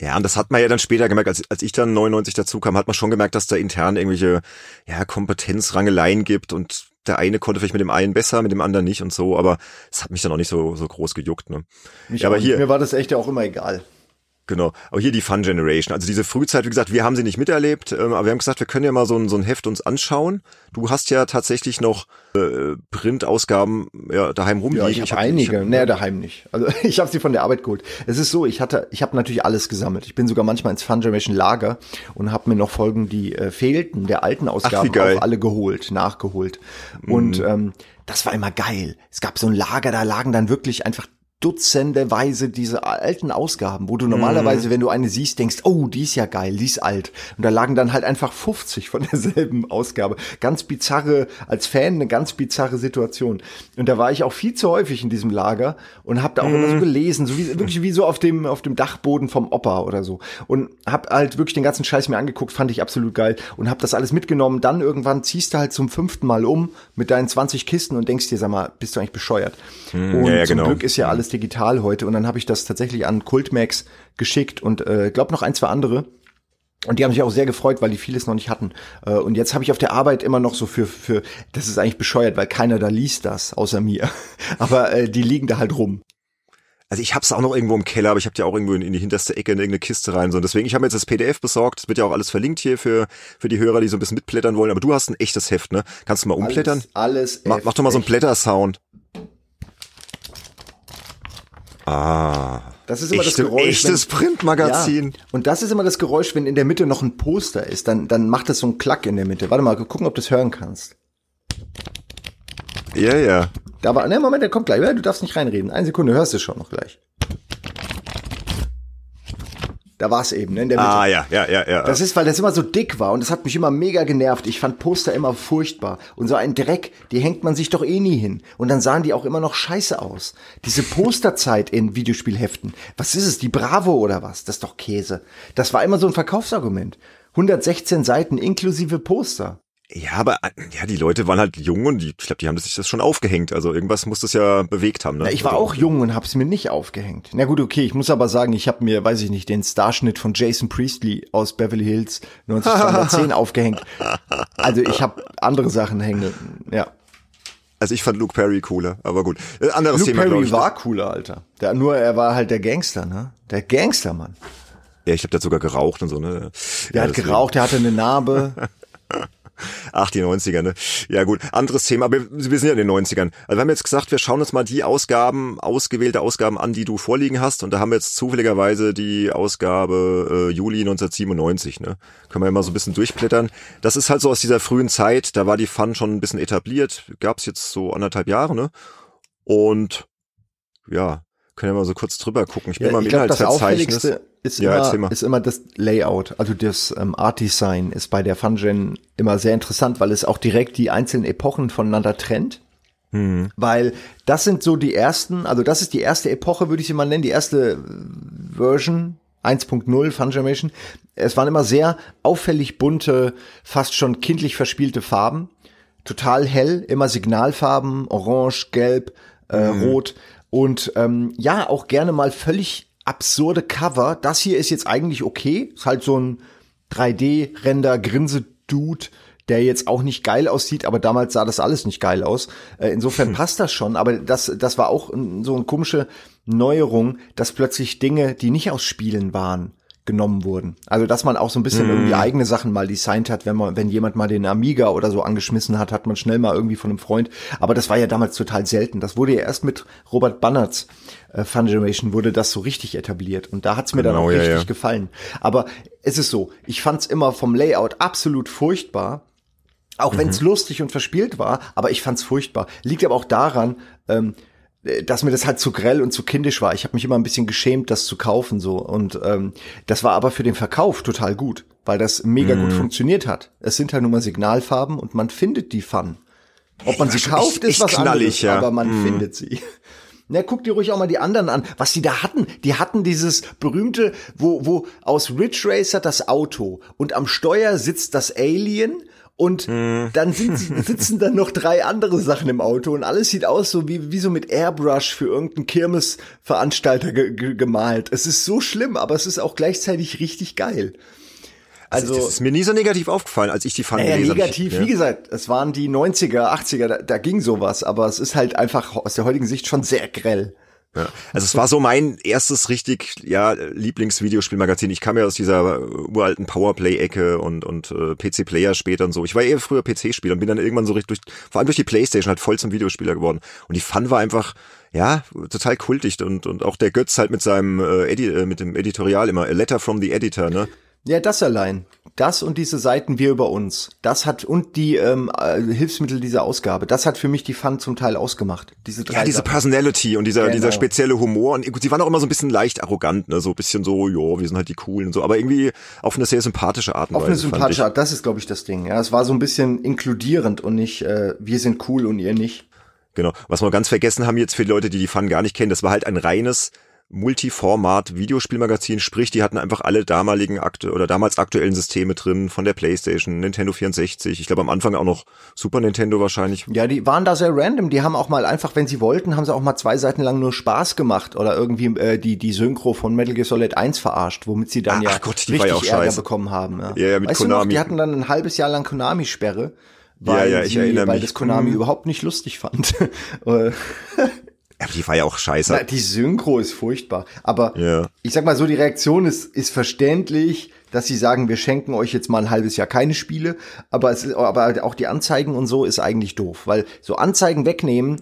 Ja, und das hat man ja dann später gemerkt, als, als ich dann 99 dazu kam, hat man schon gemerkt, dass da intern irgendwelche ja, Kompetenzrangeleien gibt und der eine konnte vielleicht mit dem einen besser, mit dem anderen nicht und so, aber es hat mich dann auch nicht so, so groß gejuckt. Ne? Mich ja, aber hier, mir war das echt ja auch immer egal. Genau. Aber hier die Fun Generation. Also diese Frühzeit, wie gesagt, wir haben sie nicht miterlebt, ähm, aber wir haben gesagt, wir können ja mal so ein, so ein Heft uns anschauen. Du hast ja tatsächlich noch äh, Printausgaben ja, daheim rumliegen. Ja, ich habe hab, einige. Ich hab, nee, daheim nicht. Also ich habe sie von der Arbeit geholt. Es ist so, ich hatte, ich habe natürlich alles gesammelt. Ich bin sogar manchmal ins Fun Generation Lager und habe mir noch Folgen, die äh, fehlten, der alten Ausgaben Ach, auch alle geholt, nachgeholt. Mhm. Und ähm, das war immer geil. Es gab so ein Lager, da lagen dann wirklich einfach dutzendeweise diese alten Ausgaben, wo du normalerweise, mhm. wenn du eine siehst, denkst, oh, die ist ja geil, die ist alt. Und da lagen dann halt einfach 50 von derselben Ausgabe. Ganz bizarre, als Fan eine ganz bizarre Situation. Und da war ich auch viel zu häufig in diesem Lager und habe da auch mhm. immer so mhm. gelesen, so wie, wirklich wie so auf dem, auf dem Dachboden vom Opa oder so. Und hab halt wirklich den ganzen Scheiß mir angeguckt, fand ich absolut geil und hab das alles mitgenommen. Dann irgendwann ziehst du halt zum fünften Mal um mit deinen 20 Kisten und denkst dir, sag mal, bist du eigentlich bescheuert? Mhm, und ja, ja, zum genau. Glück ist ja alles digital heute und dann habe ich das tatsächlich an Kultmax geschickt und äh, glaube noch ein, zwei andere. Und die haben sich auch sehr gefreut, weil die vieles noch nicht hatten. Äh, und jetzt habe ich auf der Arbeit immer noch so für, für, das ist eigentlich bescheuert, weil keiner da liest das, außer mir. Aber äh, die liegen da halt rum. Also ich hab's auch noch irgendwo im Keller, aber ich habe die auch irgendwo in, in, die hinterste Ecke in irgendeine Kiste rein. So. Und deswegen, ich habe jetzt das PDF besorgt. Das wird ja auch alles verlinkt hier für, für die Hörer, die so ein bisschen mitblättern wollen. Aber du hast ein echtes Heft, ne? Kannst du mal umblättern? Alles, alles mach, mach doch mal so einen Blätter-Sound. Ah. Das ist immer Echte, das Geräusch. Echtes Printmagazin. Ja, und das ist immer das Geräusch, wenn in der Mitte noch ein Poster ist, dann, dann macht das so einen Klack in der Mitte. Warte mal, gucken, ob du es hören kannst. Ja, ja. Da war, ne, Moment, der kommt gleich. Du darfst nicht reinreden. Eine Sekunde, hörst du schon noch gleich. Da war es eben, ne, in der Mitte. Ah, ja, ja, ja, ja. Das ist, weil das immer so dick war und das hat mich immer mega genervt. Ich fand Poster immer furchtbar. Und so ein Dreck, die hängt man sich doch eh nie hin. Und dann sahen die auch immer noch scheiße aus. Diese Posterzeit in Videospielheften. Was ist es? Die Bravo oder was? Das ist doch Käse. Das war immer so ein Verkaufsargument. 116 Seiten inklusive Poster. Ja, aber äh, ja, die Leute waren halt jung und die, ich glaube, die haben sich das schon aufgehängt. Also irgendwas muss das ja bewegt haben. Ne? Na, ich war also, auch jung und hab's mir nicht aufgehängt. Na gut, okay, ich muss aber sagen, ich habe mir, weiß ich nicht, den Starschnitt von Jason Priestley aus Beverly Hills 1910 aufgehängt. Also ich habe andere Sachen hängen. Ja. Also ich fand Luke Perry cooler, aber gut. Äh, anderes Luke Thema, Perry ich, war cooler, Alter. Der, nur er war halt der Gangster, ne? Der Gangstermann. Ja, ich der hat sogar geraucht und so, ne? Der ja, hat geraucht, der hatte eine Narbe. Ach, die 90er, ne? Ja gut, anderes Thema, aber wir sind ja in den 90ern. Also wir haben jetzt gesagt, wir schauen uns mal die Ausgaben, ausgewählte Ausgaben an, die du vorliegen hast. Und da haben wir jetzt zufälligerweise die Ausgabe äh, Juli 1997, ne? Können wir ja mal so ein bisschen durchblättern. Das ist halt so aus dieser frühen Zeit, da war die Fun schon ein bisschen etabliert. Gab's jetzt so anderthalb Jahre, ne? Und ja, können wir mal so kurz drüber gucken. Ich bin ja, mal im Inhaltsverzeichnis ist, ja, immer, ist immer das Layout, also das ähm, Art Design ist bei der Fungen immer sehr interessant, weil es auch direkt die einzelnen Epochen voneinander trennt. Mhm. Weil das sind so die ersten, also das ist die erste Epoche, würde ich sie mal nennen, die erste Version 1.0 Funimation. Es waren immer sehr auffällig bunte, fast schon kindlich verspielte Farben. Total hell, immer Signalfarben, orange, gelb, äh, mhm. rot. Und ähm, ja, auch gerne mal völlig absurde Cover. Das hier ist jetzt eigentlich okay. Ist halt so ein 3D-Render, Grinse-Dude, der jetzt auch nicht geil aussieht, aber damals sah das alles nicht geil aus. Äh, insofern hm. passt das schon, aber das, das war auch so eine komische Neuerung, dass plötzlich Dinge, die nicht aus Spielen waren, genommen wurden. Also dass man auch so ein bisschen mm. irgendwie eigene Sachen mal designt hat, wenn man, wenn jemand mal den Amiga oder so angeschmissen hat, hat man schnell mal irgendwie von einem Freund. Aber das war ja damals total selten. Das wurde ja erst mit Robert Bannerts äh, Fun Generation wurde das so richtig etabliert und da hat's mir genau, dann auch ja, richtig ja. gefallen. Aber es ist so, ich fand's immer vom Layout absolut furchtbar. Auch wenn es mhm. lustig und verspielt war, aber ich fand's furchtbar. Liegt aber auch daran, ähm, dass mir das halt zu grell und zu kindisch war. Ich habe mich immer ein bisschen geschämt, das zu kaufen so. Und ähm, das war aber für den Verkauf total gut, weil das mega mm. gut mhm. funktioniert hat. Es sind halt nur mal Signalfarben und man findet die Fun. Ob man sie kauft, ist was anderes, ja. aber man mm. findet sie. Na, guck dir ruhig auch mal die anderen an, was die da hatten. Die hatten dieses berühmte, wo, wo aus Ridge Racer das Auto und am Steuer sitzt das Alien und hm. dann sind, sitzen dann noch drei andere Sachen im Auto und alles sieht aus so wie, wie so mit Airbrush für irgendeinen Kirmesveranstalter ge ge gemalt. Es ist so schlimm, aber es ist auch gleichzeitig richtig geil. Also, das ist mir nie so negativ aufgefallen, als ich die fand. Ja, negativ, ja. wie gesagt, es waren die 90er, 80er, da, da ging sowas, aber es ist halt einfach aus der heutigen Sicht schon sehr grell. Ja. Also es war so mein erstes richtig ja Lieblingsvideospielmagazin. Ich kam ja aus dieser uralten Powerplay-Ecke und und äh, PC-Player später und so. Ich war eher früher PC-Spieler und bin dann irgendwann so richtig durch, vor allem durch die PlayStation halt voll zum Videospieler geworden. Und die Fun war einfach ja total kultig und und auch der Götz halt mit seinem äh, Edi äh, mit dem Editorial immer A Letter from the Editor, ne? Ja, das allein. Das und diese Seiten wir über uns. Das hat und die ähm, äh, Hilfsmittel dieser Ausgabe. Das hat für mich die Fun zum Teil ausgemacht. Diese drei ja, diese Sachen. Personality und dieser genau. dieser spezielle Humor und sie waren auch immer so ein bisschen leicht arrogant, ne, so ein bisschen so, jo, wir sind halt die coolen und so, aber irgendwie auf eine sehr sympathische Art und Weise. Auf eine sympathische Art, das ist glaube ich das Ding. Ja, es war so ein bisschen inkludierend und nicht äh, wir sind cool und ihr nicht. Genau. Was wir ganz vergessen haben jetzt für die Leute, die die Fun gar nicht kennen, das war halt ein reines Multiformat Videospielmagazin, sprich, die hatten einfach alle damaligen akte oder damals aktuellen Systeme drin, von der PlayStation, Nintendo 64, ich glaube am Anfang auch noch Super Nintendo wahrscheinlich. Ja, die waren da sehr random, die haben auch mal einfach, wenn sie wollten, haben sie auch mal zwei Seiten lang nur Spaß gemacht oder irgendwie äh, die die Synchro von Metal Gear Solid 1 verarscht, womit sie dann ach, ja Gott, richtig ja Ärger scheiße. bekommen haben. Ja, ja, ja mit weißt Konami. Du noch, die hatten dann ein halbes Jahr lang Konami Sperre. Weil, ja, ja, ich sie, erinnere weil mich. das Konami mhm. überhaupt nicht lustig fand. Aber die war ja auch scheiße. Na, die Synchro ist furchtbar. Aber ja. ich sag mal so, die Reaktion ist, ist verständlich, dass sie sagen, wir schenken euch jetzt mal ein halbes Jahr keine Spiele. Aber, es aber auch die Anzeigen und so ist eigentlich doof. Weil so Anzeigen wegnehmen,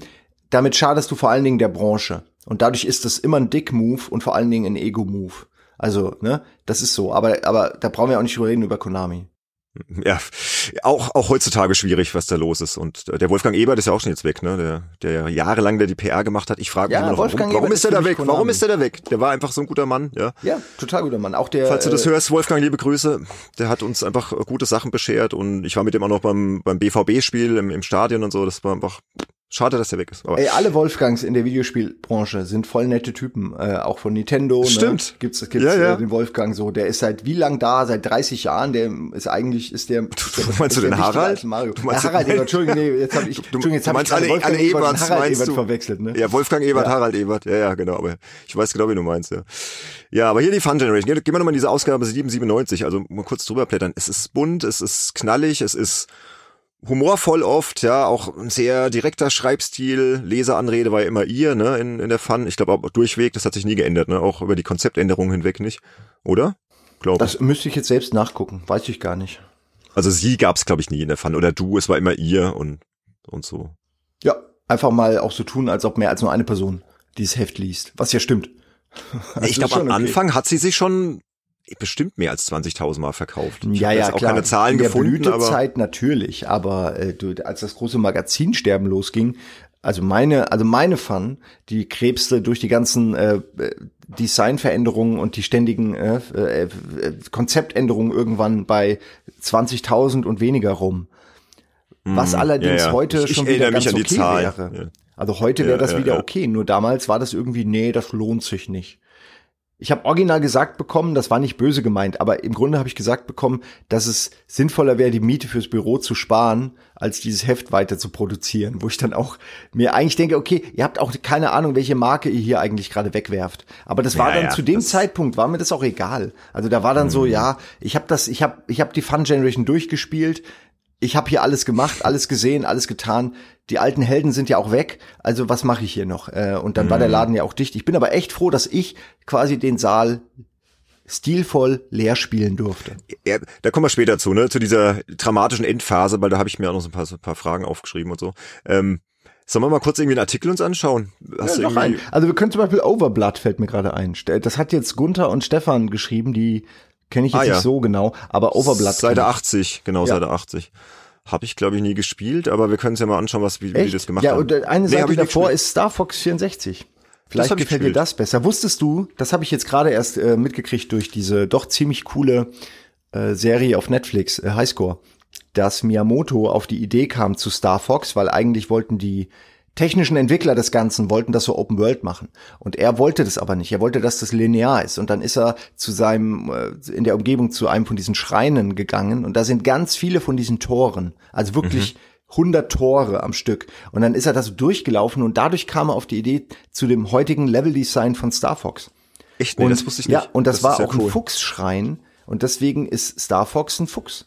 damit schadest du vor allen Dingen der Branche. Und dadurch ist das immer ein Dick-Move und vor allen Dingen ein Ego-Move. Also, ne, das ist so. Aber, aber da brauchen wir auch nicht drüber reden über Konami ja, auch, auch heutzutage schwierig, was da los ist. Und der Wolfgang Ebert ist ja auch schon jetzt weg, ne? Der, der ja jahrelang der die PR gemacht hat. Ich frage ja, mich noch, warum, warum ist der da weg? Konami. Warum ist der da weg? Der war einfach so ein guter Mann, ja. Ja, total guter Mann. Auch der. Falls du das äh, hörst, Wolfgang, liebe Grüße. Der hat uns einfach gute Sachen beschert und ich war mit dem auch noch beim, beim BVB-Spiel im, im Stadion und so. Das war einfach Schade, dass der weg ist. Aber Ey, alle Wolfgangs in der Videospielbranche sind voll nette Typen, äh, auch von Nintendo. Ne? Stimmt. Ne? Gibt's, gibt's ja, ja. Äh, den Wolfgang so. Der ist seit wie lang da? Seit 30 Jahren. Der ist eigentlich ist der. Du, du meinst du den Harald? Mario. Du meinst ja, Harald Ebert. Entschuldigung, nee, jetzt habe ich. Du, Entschuldigung, jetzt habe ich alle, Wolfgang alle Ebert und Harald Ebert verwechselt. Ne? Ja, Wolfgang Ebert, ja. Harald Ebert. Ja, ja, genau. Aber ich weiß genau, wie du meinst. Ja, ja aber hier die Fun Generation. Gehen wir nochmal in diese Ausgabe 797. Also mal kurz drüber blättern. Es ist bunt, es ist knallig, es ist humorvoll oft, ja, auch ein sehr direkter Schreibstil, Leseranrede war ja immer ihr, ne, in, in der Fun. Ich glaube auch durchweg, das hat sich nie geändert, ne, auch über die Konzeptänderungen hinweg nicht, oder? Glaube Das müsste ich jetzt selbst nachgucken, weiß ich gar nicht. Also sie gab's glaube ich nie in der Fun oder du, es war immer ihr und und so. Ja, einfach mal auch so tun, als ob mehr als nur eine Person dieses Heft liest, was ja stimmt. ich glaube, am okay. Anfang hat sie sich schon bestimmt mehr als 20.000 Mal verkauft. Ich ja, ja, auch klar. keine Zahlen In der gefunden. Blütezeit aber natürlich, aber äh, du, als das große Magazinsterben losging, also meine, also meine Fun, die krebste durch die ganzen äh, Designveränderungen und die ständigen äh, äh, Konzeptänderungen irgendwann bei 20.000 und weniger rum. Was mm, allerdings ja, ja. heute ich, schon ich wieder ganz okay wäre. Ja. Also heute wäre das wieder okay, nur damals war das irgendwie, nee, das lohnt sich nicht. Ich habe original gesagt bekommen, das war nicht böse gemeint, aber im Grunde habe ich gesagt bekommen, dass es sinnvoller wäre, die Miete fürs Büro zu sparen, als dieses Heft weiter zu produzieren, wo ich dann auch mir eigentlich denke, okay, ihr habt auch keine Ahnung, welche Marke ihr hier eigentlich gerade wegwerft. Aber das war ja, dann ja, zu dem Zeitpunkt war mir das auch egal. Also da war dann mhm. so, ja, ich habe das, ich habe, ich habe die Fun Generation durchgespielt ich habe hier alles gemacht, alles gesehen, alles getan. Die alten Helden sind ja auch weg. Also was mache ich hier noch? Äh, und dann mhm. war der mhm. Laden ja auch dicht. Ich bin aber echt froh, dass ich quasi den Saal stilvoll leer spielen durfte. Ja, da kommen wir später zu, ne? Zu dieser dramatischen Endphase, weil da habe ich mir auch noch so ein paar, so ein paar Fragen aufgeschrieben und so. Ähm, Sollen wir mal kurz irgendwie einen Artikel uns anschauen? Hast ja, noch einen. Also wir können zum Beispiel Overblood fällt mir gerade ein. Das hat jetzt Gunther und Stefan geschrieben, die Kenne ich jetzt ah, nicht ja. so genau, aber Overblood. Seite 80, genau, ja. Seite 80. Habe ich, glaube ich, nie gespielt, aber wir können es ja mal anschauen, was wie, wie die das gemacht ja, haben. und äh, eine Seite davor ist Star Fox 64. Vielleicht gefällt dir das besser. Wusstest du, das habe ich jetzt gerade erst äh, mitgekriegt durch diese doch ziemlich coole äh, Serie auf Netflix, äh, Highscore, dass Miyamoto auf die Idee kam zu Star Fox, weil eigentlich wollten die technischen Entwickler des Ganzen wollten das so Open World machen. Und er wollte das aber nicht. Er wollte, dass das linear ist. Und dann ist er zu seinem, äh, in der Umgebung zu einem von diesen Schreinen gegangen. Und da sind ganz viele von diesen Toren. Also wirklich 100 Tore am Stück. Und dann ist er da so durchgelaufen und dadurch kam er auf die Idee zu dem heutigen Leveldesign von Star Fox. Echt? Nee, und, das wusste ich nicht. Ja, und das, ist war auch ein cool. Fuchsschrein. Und deswegen ist Star Fox ein Fuchs.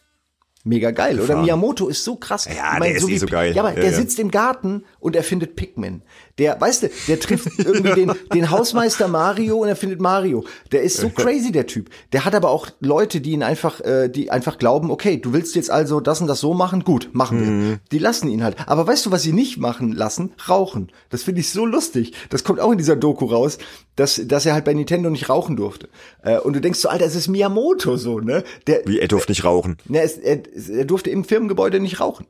Mega geil. Oder Gefahren. Miyamoto ist so krass. Ja, der ist eh so geil. Ja, aber Ja, der ja. sitzt im Garten und er findet Pikmin. Der, weißt du, der trifft irgendwie den, den Hausmeister Mario und er findet Mario. Der ist so crazy, der Typ. Der hat aber auch Leute, die ihn einfach, äh, die einfach glauben, okay, du willst jetzt also das und das so machen? Gut, machen wir. Mhm. Die lassen ihn halt. Aber weißt du, was sie nicht machen lassen? Rauchen. Das finde ich so lustig. Das kommt auch in dieser Doku raus, dass, dass er halt bei Nintendo nicht rauchen durfte. Äh, und du denkst so, Alter, es ist Miyamoto so, ne? Der, Wie, er durfte nicht rauchen. Ne, er, er durfte im Firmengebäude nicht rauchen.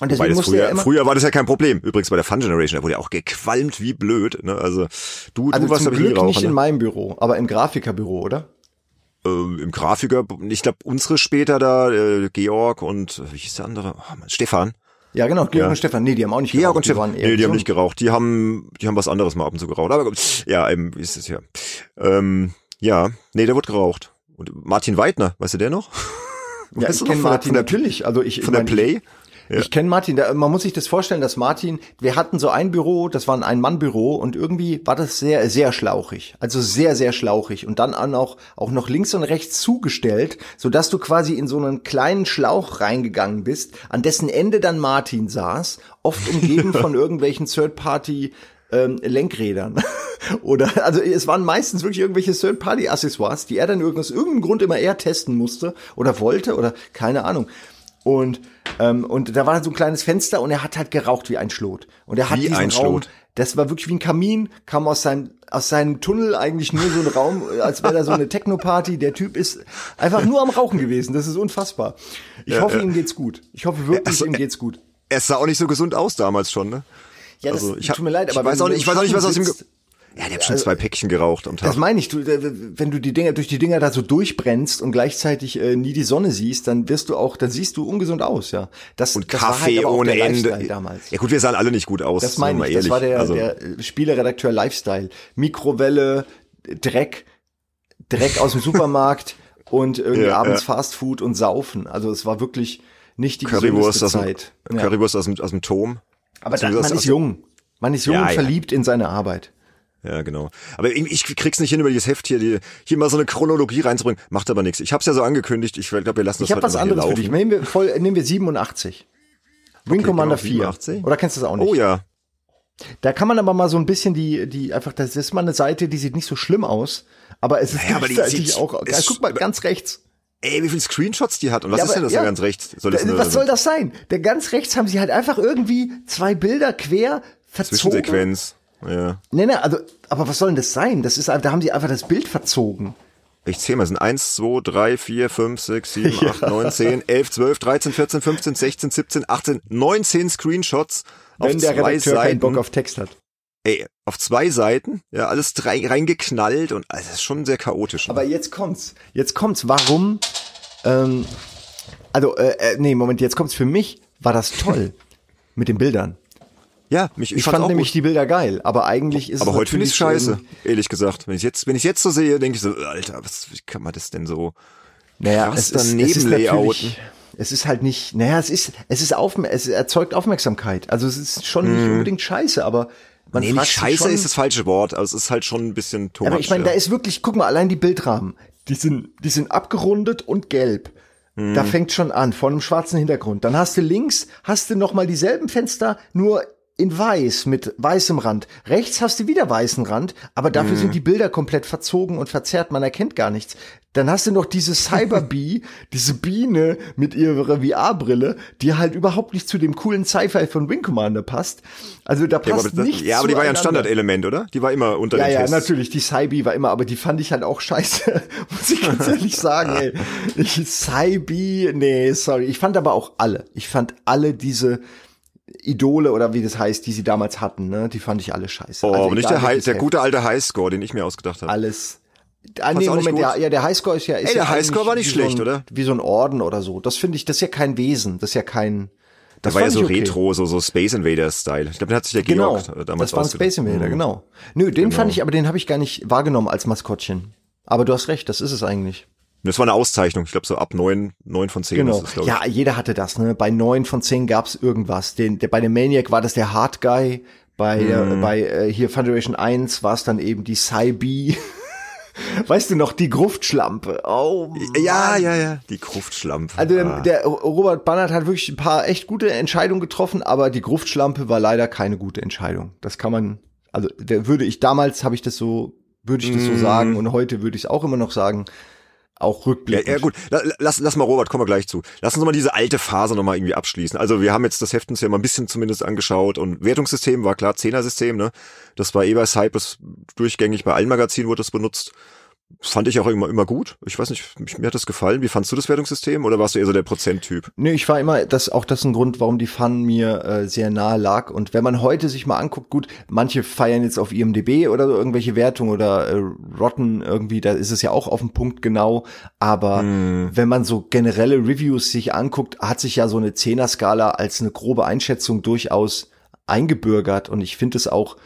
Und deswegen musste früher, er immer. früher war das ja kein Problem. Übrigens bei der Fun Generation, da wurde ja auch gequalmt wie blöd. Ne? Also du, also du warst zum Glück Raucher. nicht in Ne? meinem Büro, aber im Grafikerbüro, oder? Ähm, Im Grafiker, ich glaube unsere später da, äh, Georg und äh, wie hieß der andere? Oh, Mann, Stefan. Ja, genau, Georg Ja. und Stefan. Nee, die haben auch nicht Georg und die Stefan. waren eher Nee, die haben nicht geraucht. Die haben, die haben was anderes mal ab und zu geraucht. Aber ja, eben, wie ist es ja. Ähm, ja, nee, der wurde geraucht. Und Martin Weidner, weißt du der noch? Ja, Weißt ich kenne der- Martin der- natürlich. Also ich, Von der ich mein, Play? Ich, ich kenne Martin. Da, man muss sich das vorstellen, dass Martin, wir hatten so ein Büro, das war ein Ein-Mann-Büro und irgendwie war das sehr, sehr schlauchig. Also sehr, sehr schlauchig. Und dann an auch, auch noch links und rechts zugestellt, sodass du quasi in so einen kleinen Schlauch reingegangen bist, an dessen Ende dann Martin saß, oft umgeben von irgendwelchen Third-Party ähm, Lenkrädern. Oder, also es waren meistens wirklich irgendwelche Third-Party-Accessoires, die er dann irgend- aus irgendeinem Grund immer eher testen musste oder wollte oder keine Ahnung. Und, ähm, und da war so ein kleines Fenster und er hat halt geraucht wie ein Schlot. Und er hat Wie diesen ein Raum, Schlot. das war wirklich wie ein Kamin, kam aus seinem, aus seinem Tunnel eigentlich nur so ein Raum, als wäre da so eine Techno-Party. Der Typ ist einfach nur am Rauchen gewesen. Das ist unfassbar. Ich Ja, hoffe, ja. ihm geht's gut. Ich hoffe wirklich, Also, ihm geht's gut. Er sah auch nicht so gesund aus damals schon, ne? Ja, das also, ich hab- tut mir leid, ich aber weiß wenn auch nicht- ich weiß auch nicht, was Schatten aus ihm sitzt- Ja, der hat schon zwei Päckchen geraucht am Tag. Das meine ich, du, wenn du die Dinger durch die Dinger da so durchbrennst und gleichzeitig äh, nie die Sonne siehst, dann wirst du auch, dann siehst du ungesund aus, ja. Das, und das war Kaffee halt ohne Ende. Lifestyle damals. Ja gut, wir sahen alle nicht gut aus. Das meine ich, das war der, also, der Spieleredakteur Lifestyle. Mikrowelle, Dreck, Dreck aus dem Supermarkt und irgendwie Ja, abends ja. Fast Food und Saufen. Also es war wirklich nicht die Currywurst aus dem, Zeit. Ja. Currywurst aus dem, aus dem Turm. Aber da, man ist jung. Man ist jung und verliebt in seine Arbeit. Ja, genau. Aber ich, krieg's nicht hin, über dieses Heft hier, die, hier mal so eine Chronologie reinzubringen. Macht aber nichts. Ich hab's ja so angekündigt. Ich glaube, wir lassen das Ich habe was anderes für dich. Nehmen wir, voll, nehmen wir 87. Wing Okay, Commander genau, 4. 87. Oder kennst du das auch nicht? Oh ja. Da kann man aber mal so ein bisschen die, die einfach, das ist mal eine Seite, die sieht nicht so schlimm aus, aber es ist Naja, aber die sieht- auch, ist- guck mal, ganz rechts. Ey, wie viele Screenshots die hat. Und was Ja, ist aber- denn das ja. da ganz rechts? Soll das eine Was soll das sein? Der ganz rechts haben sie halt einfach irgendwie zwei Bilder quer verzogen. Zwischensequenz? Ja. Nee, nee, also, aber was soll denn das sein? Das ist, da haben sie einfach das Bild verzogen. Ich zähle mal, es sind 1, 2, 3, 4, 5, 6, 7, 8, 9, 10, 11, 12, 13, 14, 15, 16, 17, 18, 19 Screenshots auf Wenn der zwei Redakteur Seiten. keinen Bock auf Text hat. Ey, auf zwei Seiten, ja, alles drei, reingeknallt und also, das ist schon sehr chaotisch. ne? Aber jetzt kommt's. Jetzt kommt's. Warum? Ähm, also, äh, äh, nee, Moment, jetzt kommt's. Für mich war das toll mit den Bildern. Ja, mich, ich, Ich fand nämlich gut. die Bilder geil, aber eigentlich ist Aber es heute finde ich natürlich, scheiße, ehrlich gesagt. Wenn ich jetzt, wenn ich jetzt so sehe, denke ich so, Alter, was, wie kann man das denn so? Naja, es ist, es ist natürlich, es ist halt nicht, naja, es ist, es ist auf, es erzeugt Aufmerksamkeit. Also es ist schon nicht unbedingt scheiße, aber man Mhm. Nee, fragt nicht scheiße schon, ist das falsche Wort, also es ist halt schon ein bisschen too Aber ich meine, ja. da ist wirklich, guck mal, allein die Bildrahmen, die sind, die sind abgerundet und gelb. Mhm. Da fängt schon an, vor einem schwarzen Hintergrund. Dann hast du links, hast du noch mal dieselben Fenster, nur in weiß mit weißem Rand. Rechts hast du wieder weißen Rand, aber dafür mhm. sind die Bilder komplett verzogen und verzerrt, man erkennt gar nichts. Dann hast du noch diese Cyber Bee, diese Biene mit ihrer VR-Brille, die halt überhaupt nicht zu dem coolen Sci-Fi von Wing Commander passt. Also da passt ja, nichts. Ja, aber die war ja ein Standardelement, oder? Die war immer unter ja, den Ja, Tests. natürlich, die Cybi war immer, aber die fand ich halt auch scheiße, muss ich ganz ehrlich sagen, ey. Ich, Cybi, nee, sorry. Ich fand aber auch alle. Ich fand alle diese Idole oder wie das heißt, die sie damals hatten, ne? Die fand ich alle scheiße. Oh, also aber nicht der, High, der gute alte Highscore, den ich mir ausgedacht habe. Alles. Ah, nee, Moment, ja, ja, der Highscore ist ja. Ist Ey, der ja Highscore war nicht schlecht, so ein, oder? Wie so ein Orden oder so. Das finde ich, das ist ja kein Wesen, das ist ja kein. Das war ja so okay. retro, so, so Space Invaders Style. Ich glaube, den hat sich der genau, Georg damals Das war ein Space Invader, mhm. genau. Nö, den genau. fand ich, aber den habe ich gar nicht wahrgenommen als Maskottchen. Aber du hast recht, das ist es eigentlich. Das war eine Auszeichnung. Ich glaube, so ab neun, neun von zehn. Genau. Ist es, ja, jeder hatte das. Ne? Bei neun von zehn gab's irgendwas. Den, der, bei dem Maniac war das der Hard Guy. Bei, mm. äh, bei äh, hier Federation 1 war es dann eben die Psy Weißt du noch, die Gruftschlampe. Oh, Mann. Ja, ja, ja, die Gruftschlampe. Also ah. der Robert Bannert hat wirklich ein paar echt gute Entscheidungen getroffen, aber die Gruftschlampe war leider keine gute Entscheidung. Das kann man, also der würde ich damals habe ich das so, würde ich das so sagen und heute würde ich es auch immer noch sagen auch rückblickend. Ja, ja gut, lass, lass mal Robert, kommen wir gleich zu. Lass uns mal diese alte Phase nochmal irgendwie abschließen. Also wir haben jetzt das Heftens ja mal ein bisschen zumindest angeschaut und Wertungssystem war klar, Zehner-System, ne? Das war eh bei Cypress durchgängig, bei allen Magazinen wurde das benutzt fand ich auch immer, immer gut. Ich weiß nicht, mir hat das gefallen. Wie fandst du das Wertungssystem oder warst du eher so der Prozenttyp? Nee, ich war immer, das auch das ein Grund, warum die Fun mir äh, sehr nahe lag. Und wenn man heute sich mal anguckt, gut, manche feiern jetzt auf IMDB oder so irgendwelche Wertungen oder äh, Rotten irgendwie, da ist es ja auch auf den Punkt genau. Aber hm. wenn man so generelle Reviews sich anguckt, hat sich ja so eine Zehner-Skala als eine grobe Einschätzung durchaus eingebürgert. Und ich finde es auch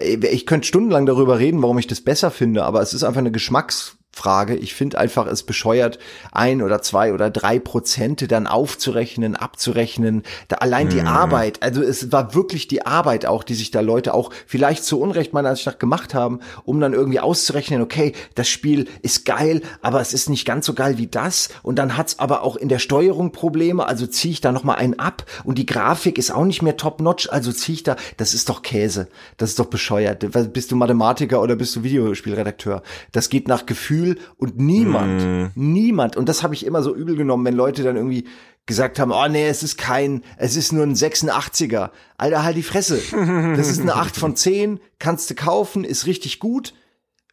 ich könnte stundenlang darüber reden, warum ich das besser finde, aber es ist einfach eine Geschmacks Frage. Ich finde einfach es bescheuert, ein oder zwei oder drei Prozente dann aufzurechnen, abzurechnen. Da allein die mm. Arbeit, also es war wirklich die Arbeit auch, die sich da Leute auch vielleicht zu Unrecht meiner Ansicht nach gemacht haben, um dann irgendwie auszurechnen, okay, das Spiel ist geil, aber es ist nicht ganz so geil wie das. Und dann hat's aber auch in der Steuerung Probleme, also ziehe ich da nochmal einen ab und die Grafik ist auch nicht mehr top-notch, also ziehe ich da, das ist doch Käse, das ist doch bescheuert. Bist du Mathematiker oder bist du Videospielredakteur? Das geht nach Gefühl Gefühl und niemand, mm. niemand, und das habe ich immer so übel genommen, wenn Leute dann irgendwie gesagt haben, oh nee, es ist kein, es ist nur ein 86er. Alter, halt die Fresse. Das ist eine 8 von 10, kannst du kaufen, ist richtig gut.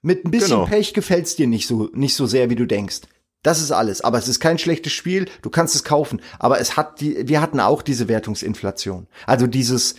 Mit ein bisschen genau. Pech gefällt's dir nicht so, nicht so sehr, wie du denkst. Das ist alles. Aber es ist kein schlechtes Spiel. Du kannst es kaufen. Aber es hat die, wir hatten auch diese Wertungsinflation. Also dieses,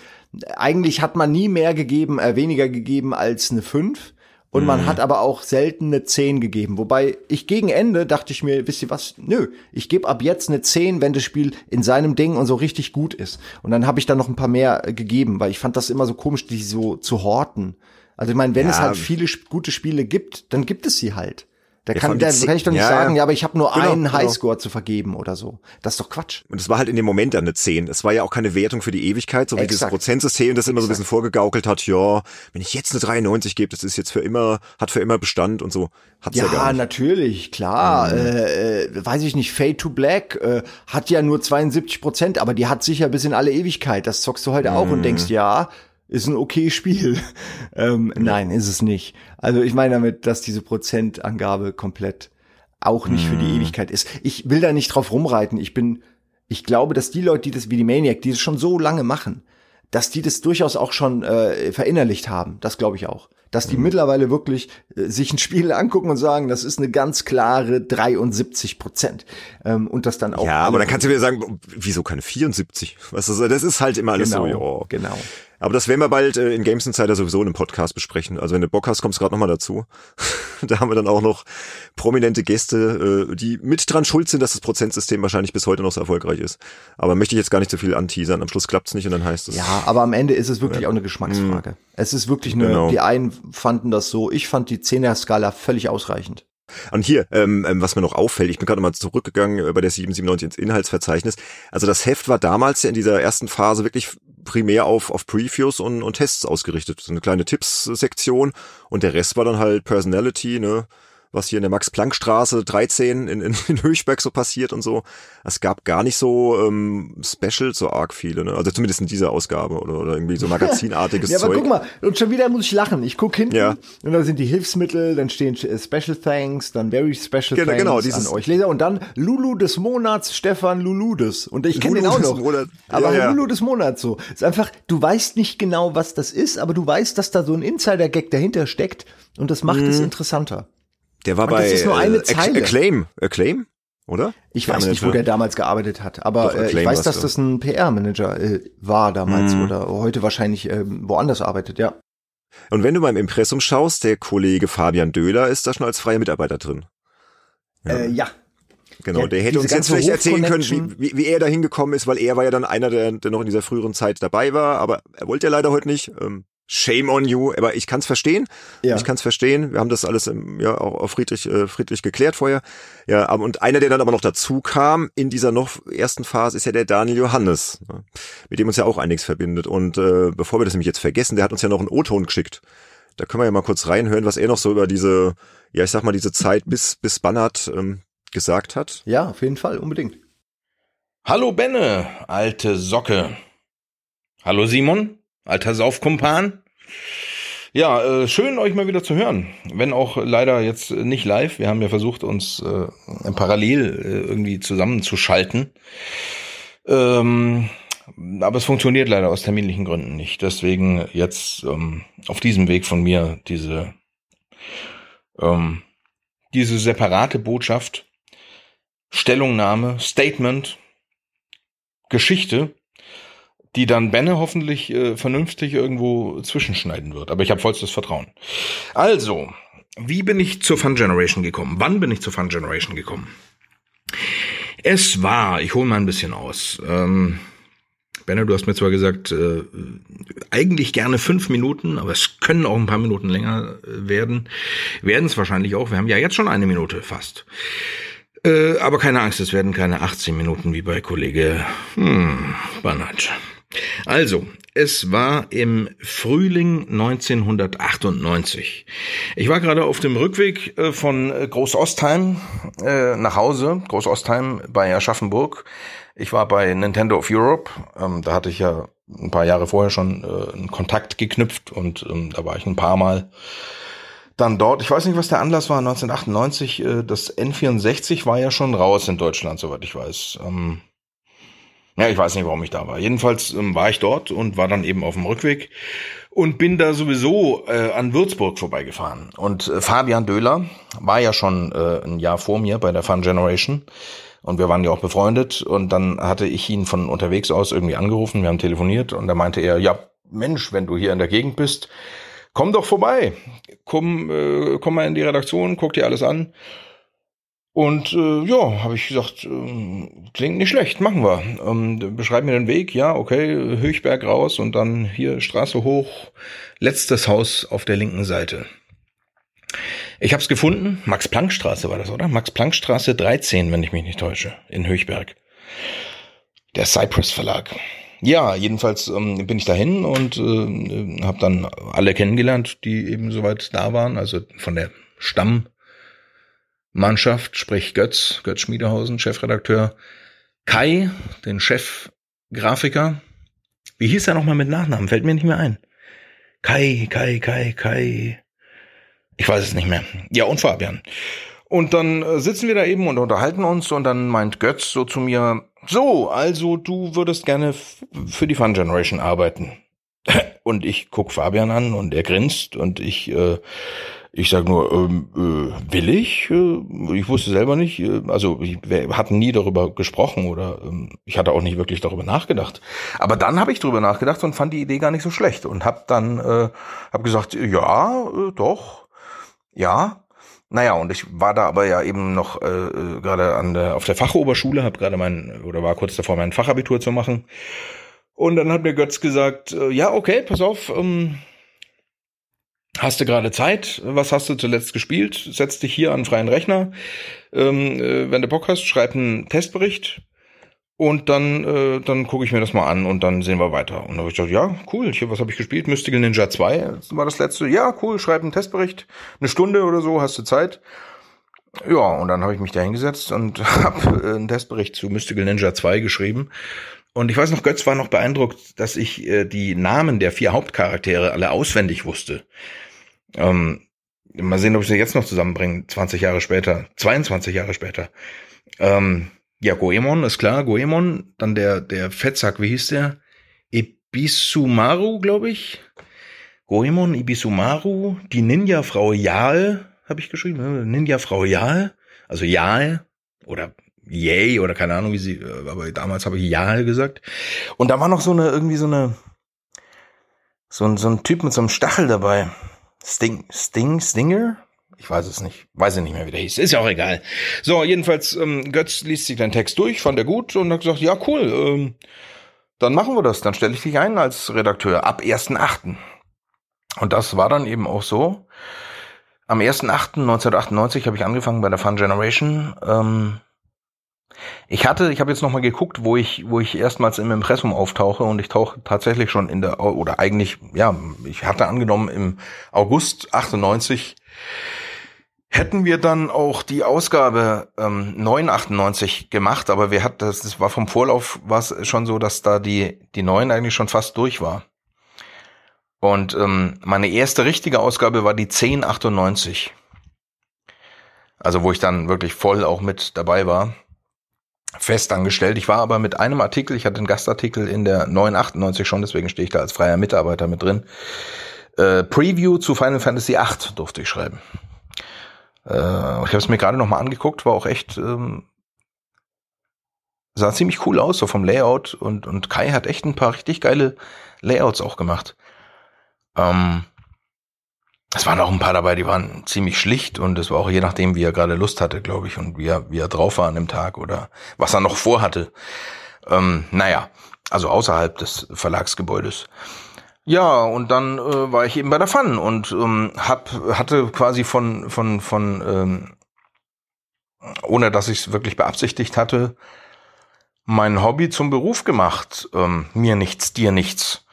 eigentlich hat man nie mehr gegeben, äh, weniger gegeben als eine 5. Und man mhm. hat aber auch selten eine 10 gegeben. Wobei ich gegen Ende dachte ich mir, wisst ihr was? Nö, ich gebe ab jetzt eine 10, wenn das Spiel in seinem Ding und so richtig gut ist. Und dann habe ich da noch ein paar mehr äh, gegeben, weil ich fand das immer so komisch, die so zu horten. Also ich meine, wenn ja. es halt viele gute Spiele gibt, dann gibt es sie halt. Da kann, da kann ich doch nicht ja, sagen, ja, aber ich habe nur genau, einen genau. Highscore zu vergeben oder so. Das ist doch Quatsch. Und es war halt in dem Moment dann eine 10. Es war ja auch keine Wertung für die Ewigkeit, so wie Exakt. dieses Prozentsystem, das immer so ein bisschen vorgegaukelt hat, ja, wenn ich jetzt eine 93 gebe, das ist jetzt für immer, hat für immer Bestand und so. Hat's ja, ja gar nicht. natürlich, klar. Mhm. Äh, äh, weiß ich nicht, Fade to Black äh, hat ja nur 72 Prozent, aber die hat sicher bis in alle Ewigkeit. Das zockst du heute mhm. auch und denkst, ja, ist ein okay Spiel. ähm, nein, ist es nicht. Also ich meine damit, dass diese Prozentangabe komplett auch nicht für die mhm. Ewigkeit ist. Ich will da nicht drauf rumreiten. Ich bin, ich glaube, dass die Leute, die das wie die Maniac, die das schon so lange machen, dass die das durchaus auch schon äh, verinnerlicht haben. Das glaube ich auch. Dass die mhm. mittlerweile wirklich äh, sich ein Spiel angucken und sagen, das ist eine ganz klare 73 Prozent. Ähm, und das dann auch. Ja, aber dann kannst du wieder sagen, wieso keine 74? Was ist, das ist halt immer alles genau, so, ja. Genau. Aber das werden wir bald äh, in Games Insider sowieso in einem Podcast besprechen. Also wenn du Bock hast, kommst du gerade nochmal dazu. da haben wir dann auch noch prominente Gäste, äh, die mit dran schuld sind, dass das Prozentsystem wahrscheinlich bis heute noch so erfolgreich ist. Aber möchte ich jetzt gar nicht so viel anteasern. Am Schluss klappt's nicht und dann heißt es. Ja, aber am Ende ist es wirklich ja. auch eine Geschmacksfrage. Mhm. Es ist wirklich eine, genau. die einen fanden das so, ich fand die 10er-Skala völlig ausreichend. Und hier, ähm, ähm, was mir noch auffällt, ich bin gerade mal zurückgegangen äh, bei der 797 ins Inhaltsverzeichnis. Also das Heft war damals ja in dieser ersten Phase wirklich primär auf, auf Previews und, und Tests ausgerichtet. So eine kleine Tipps-Sektion und der Rest war dann halt Personality, ne? Was hier in der Max-Planck-Straße 13 in, in, in Höchberg so passiert und so. Es gab gar nicht so ähm, Specials so arg viele, ne? Also zumindest in dieser Ausgabe oder, oder irgendwie so magazinartiges ja, aber Zeug. guck mal, und schon wieder muss ich lachen. Ich guck hinten Ja. und da sind die Hilfsmittel, dann stehen äh, Special Thanks, dann Very Special Genau, Thanks genau, dieses- an euch Leser und dann Lulu des Monats, Stefan Luludes. Und ich kenne den auch noch. Monats. Aber Ja. Lulu des Monats so. Ist einfach, du weißt nicht genau, was das ist, aber du weißt, dass da so ein Insider-Gag dahinter steckt und das macht Mhm. es interessanter. Der war Und das bei ist nur eine äh, Zeile. Acclaim, Acclaim, oder? Ich weiß nicht, wo der damals gearbeitet hat, aber Doch, äh, ich weiß, dass doch. das ein PR-Manager äh, war damals Mhm. oder heute wahrscheinlich ähm, woanders arbeitet, ja. Und wenn du beim Impressum schaust, der Kollege Fabian Döhler ist da schon als freier Mitarbeiter drin. Ja. Äh, ja. Genau, Ja, der hätte uns jetzt vielleicht erzählen können, wie, wie, wie er da hingekommen ist, weil er war ja dann einer, der, der noch in dieser früheren Zeit dabei war, aber er wollte ja leider heute nicht. Ähm, shame on you, aber ich kann es verstehen. Ja. Ich kann es verstehen. Wir haben das alles ähm, ja auch, auch friedlich, äh, friedlich geklärt vorher. Ja, aber und einer, der dann aber noch dazu kam in dieser noch ersten Phase, ist ja der Daniel Johannes, ne, mit dem uns ja auch einiges verbindet. Und äh, bevor wir das nämlich jetzt vergessen, der hat uns ja noch einen O-Ton geschickt. Da können wir ja mal kurz reinhören, was er noch so über diese, ja ich sag mal, diese Zeit bis bis Bannert ähm, gesagt hat. Ja, auf jeden Fall, unbedingt. Hallo Benne, alte Socke. Hallo Simon, alter Saufkumpan. Ja, äh, schön euch mal wieder zu hören. Wenn auch leider jetzt nicht live. Wir haben ja versucht, uns äh, parallel äh, irgendwie zusammenzuschalten. Ähm, aber es funktioniert leider aus terminlichen Gründen nicht. Deswegen jetzt ähm, auf diesem Weg von mir diese, ähm, diese separate Botschaft, Stellungnahme, Statement, Geschichte, die dann Benne hoffentlich äh, vernünftig irgendwo zwischenschneiden wird. Aber ich habe vollstes Vertrauen. Also, wie bin ich zur Fun Generation gekommen? Wann bin ich zur Fun Generation gekommen? Es war, ich hole mal ein bisschen aus. Ähm, Benne, du hast mir zwar gesagt, äh, eigentlich gerne fünf Minuten, aber es können auch ein paar Minuten länger äh, werden. Werden es wahrscheinlich auch. Wir haben ja jetzt schon eine Minute fast. Äh, aber keine Angst, es werden keine 18 Minuten wie bei Kollege hm, Bannert. Also, es war im Frühling 1998. Ich war gerade auf dem Rückweg äh, von äh, Großostheim äh, nach Hause, Großostheim bei Aschaffenburg. Ich war bei Nintendo of Europe. Ähm, da hatte ich ja ein paar Jahre vorher schon einen Kontakt geknüpft und ähm, da war ich ein paar Mal dann dort. Ich weiß nicht, was der Anlass war. 1998, äh, das N64 war ja schon raus in Deutschland, soweit ich weiß. Ähm, ja, ich weiß nicht, warum ich da war. Jedenfalls ähm, war ich dort und war dann eben auf dem Rückweg und bin da sowieso äh, an Würzburg vorbeigefahren. Und äh, Fabian Döhler war ja schon äh, ein Jahr vor mir bei der Fun Generation. Und wir waren ja auch befreundet. Und dann hatte ich ihn von unterwegs aus irgendwie angerufen. Wir haben telefoniert und da meinte er, ja, Mensch, wenn du hier in der Gegend bist, komm doch vorbei. Komm, äh, komm mal in die Redaktion, guck dir alles an. Und äh, ja, habe ich gesagt, ähm, klingt nicht schlecht, machen wir. Ähm, beschreib mir den Weg, ja, okay, Höchberg raus und dann hier Straße hoch, letztes Haus auf der linken Seite. Ich habe es gefunden, Max-Planck-Straße war das, oder? Max-Planck-Straße 13, wenn ich mich nicht täusche, in Höchberg. Der Cypress Verlag. Ja, jedenfalls ähm, bin ich dahin und äh, habe dann alle kennengelernt, die eben soweit da waren, also von der Stammmannschaft, sprich Götz, Götz Schmiedehausen, Chefredakteur, Kai, den Chefgrafiker. Wie hieß er nochmal mit Nachnamen? Fällt mir nicht mehr ein. Kai, Kai, Kai, Kai. Ich weiß es nicht mehr. Ja, und Fabian. Und dann äh, sitzen wir da eben und unterhalten uns und dann meint Götz so zu mir, so, also du würdest gerne für die Fun Generation arbeiten. Und ich guck Fabian an und er grinst und ich, äh, ich sag nur, ähm, äh, will ich? Äh, ich wusste selber nicht, äh, also ich, wir hatten nie darüber gesprochen oder ähm, ich hatte auch nicht wirklich darüber nachgedacht. Aber dann habe ich darüber nachgedacht und fand die Idee gar nicht so schlecht und habe dann äh, hab gesagt, ja, äh, doch, ja, naja, und ich war da aber ja eben noch äh, äh, gerade an der auf der Fachoberschule, habe gerade mein oder war kurz davor mein Fachabitur zu machen. Und dann hat mir Götz gesagt, äh, ja, okay, pass auf, ähm, hast du gerade Zeit? Was hast du zuletzt gespielt? Setz dich hier an freien Rechner. Ähm, äh, wenn du Bock hast, schreib einen Testbericht. Und dann, äh, dann gucke ich mir das mal an und dann sehen wir weiter. Und dann habe ich gesagt, ja, cool, hier, was habe ich gespielt? Mystical Ninja 2 war das letzte. Ja, cool, schreib einen Testbericht. Eine Stunde oder so, hast du Zeit. Ja, und dann habe ich mich da hingesetzt und habe äh, einen Testbericht zu Mystical Ninja 2 geschrieben. Und ich weiß noch, Götz war noch beeindruckt, dass ich äh, die Namen der vier Hauptcharaktere alle auswendig wusste. Ähm, mal sehen, ob ich sie jetzt noch zusammenbringe, 20 Jahre später, 22 Jahre später. Ähm, ja, Goemon ist klar, Goemon, dann der, der Fettsack, wie hieß der? Ibisumaru, glaube ich. Goemon, Ibisumaru, die Ninja-Frau Yael, habe ich geschrieben, ne? Ninja-Frau Yael, also Yael, oder Yay, oder keine Ahnung, wie sie, äh, aber damals habe ich Yael gesagt. Und da war noch so eine, irgendwie so eine, so ein, so ein Typ mit so einem Stachel dabei. Sting, Sting, Stinger? Ich weiß es nicht. Weiß ich nicht mehr, wie der hieß. Ist ja auch egal. So, jedenfalls, ähm, Götz liest sich den Text durch, fand er gut und hat gesagt, ja, cool, ähm, dann machen wir das. Dann stelle ich dich ein als Redakteur ab 1.8. Und das war dann eben auch so. Am 1.8.1998 habe ich angefangen bei der Fun Generation. Ähm, ich hatte, ich habe jetzt nochmal geguckt, wo ich, wo ich erstmals im Impressum auftauche und ich tauche tatsächlich schon in der, oder eigentlich, ja, ich hatte angenommen im August 98 hätten wir dann auch die Ausgabe ähm, 998 gemacht, aber wir hatten das, das war vom Vorlauf war es schon so, dass da die die 9 eigentlich schon fast durch war. Und ähm, meine erste richtige Ausgabe war die 1098. Also wo ich dann wirklich voll auch mit dabei war. Fest angestellt. Ich war aber mit einem Artikel, ich hatte einen Gastartikel in der 998 schon, deswegen stehe ich da als freier Mitarbeiter mit drin. Äh, Preview zu Final Fantasy VIII durfte ich schreiben. Äh, ich habe es mir gerade noch mal angeguckt, war auch echt ähm, sah ziemlich cool aus so vom Layout und und Kai hat echt ein paar richtig geile Layouts auch gemacht. Ähm, es waren auch ein paar dabei, die waren ziemlich schlicht und es war auch je nachdem, wie er gerade Lust hatte, glaube ich, und wie er, wie er drauf war an dem Tag oder was er noch vorhatte. Ähm, naja, also außerhalb des Verlagsgebäudes. Ja, und dann äh, war ich eben bei der Fun und ähm, hab, hatte quasi von, von, von ähm, ohne dass ich es wirklich beabsichtigt hatte, mein Hobby zum Beruf gemacht. Ähm, mir nichts, dir nichts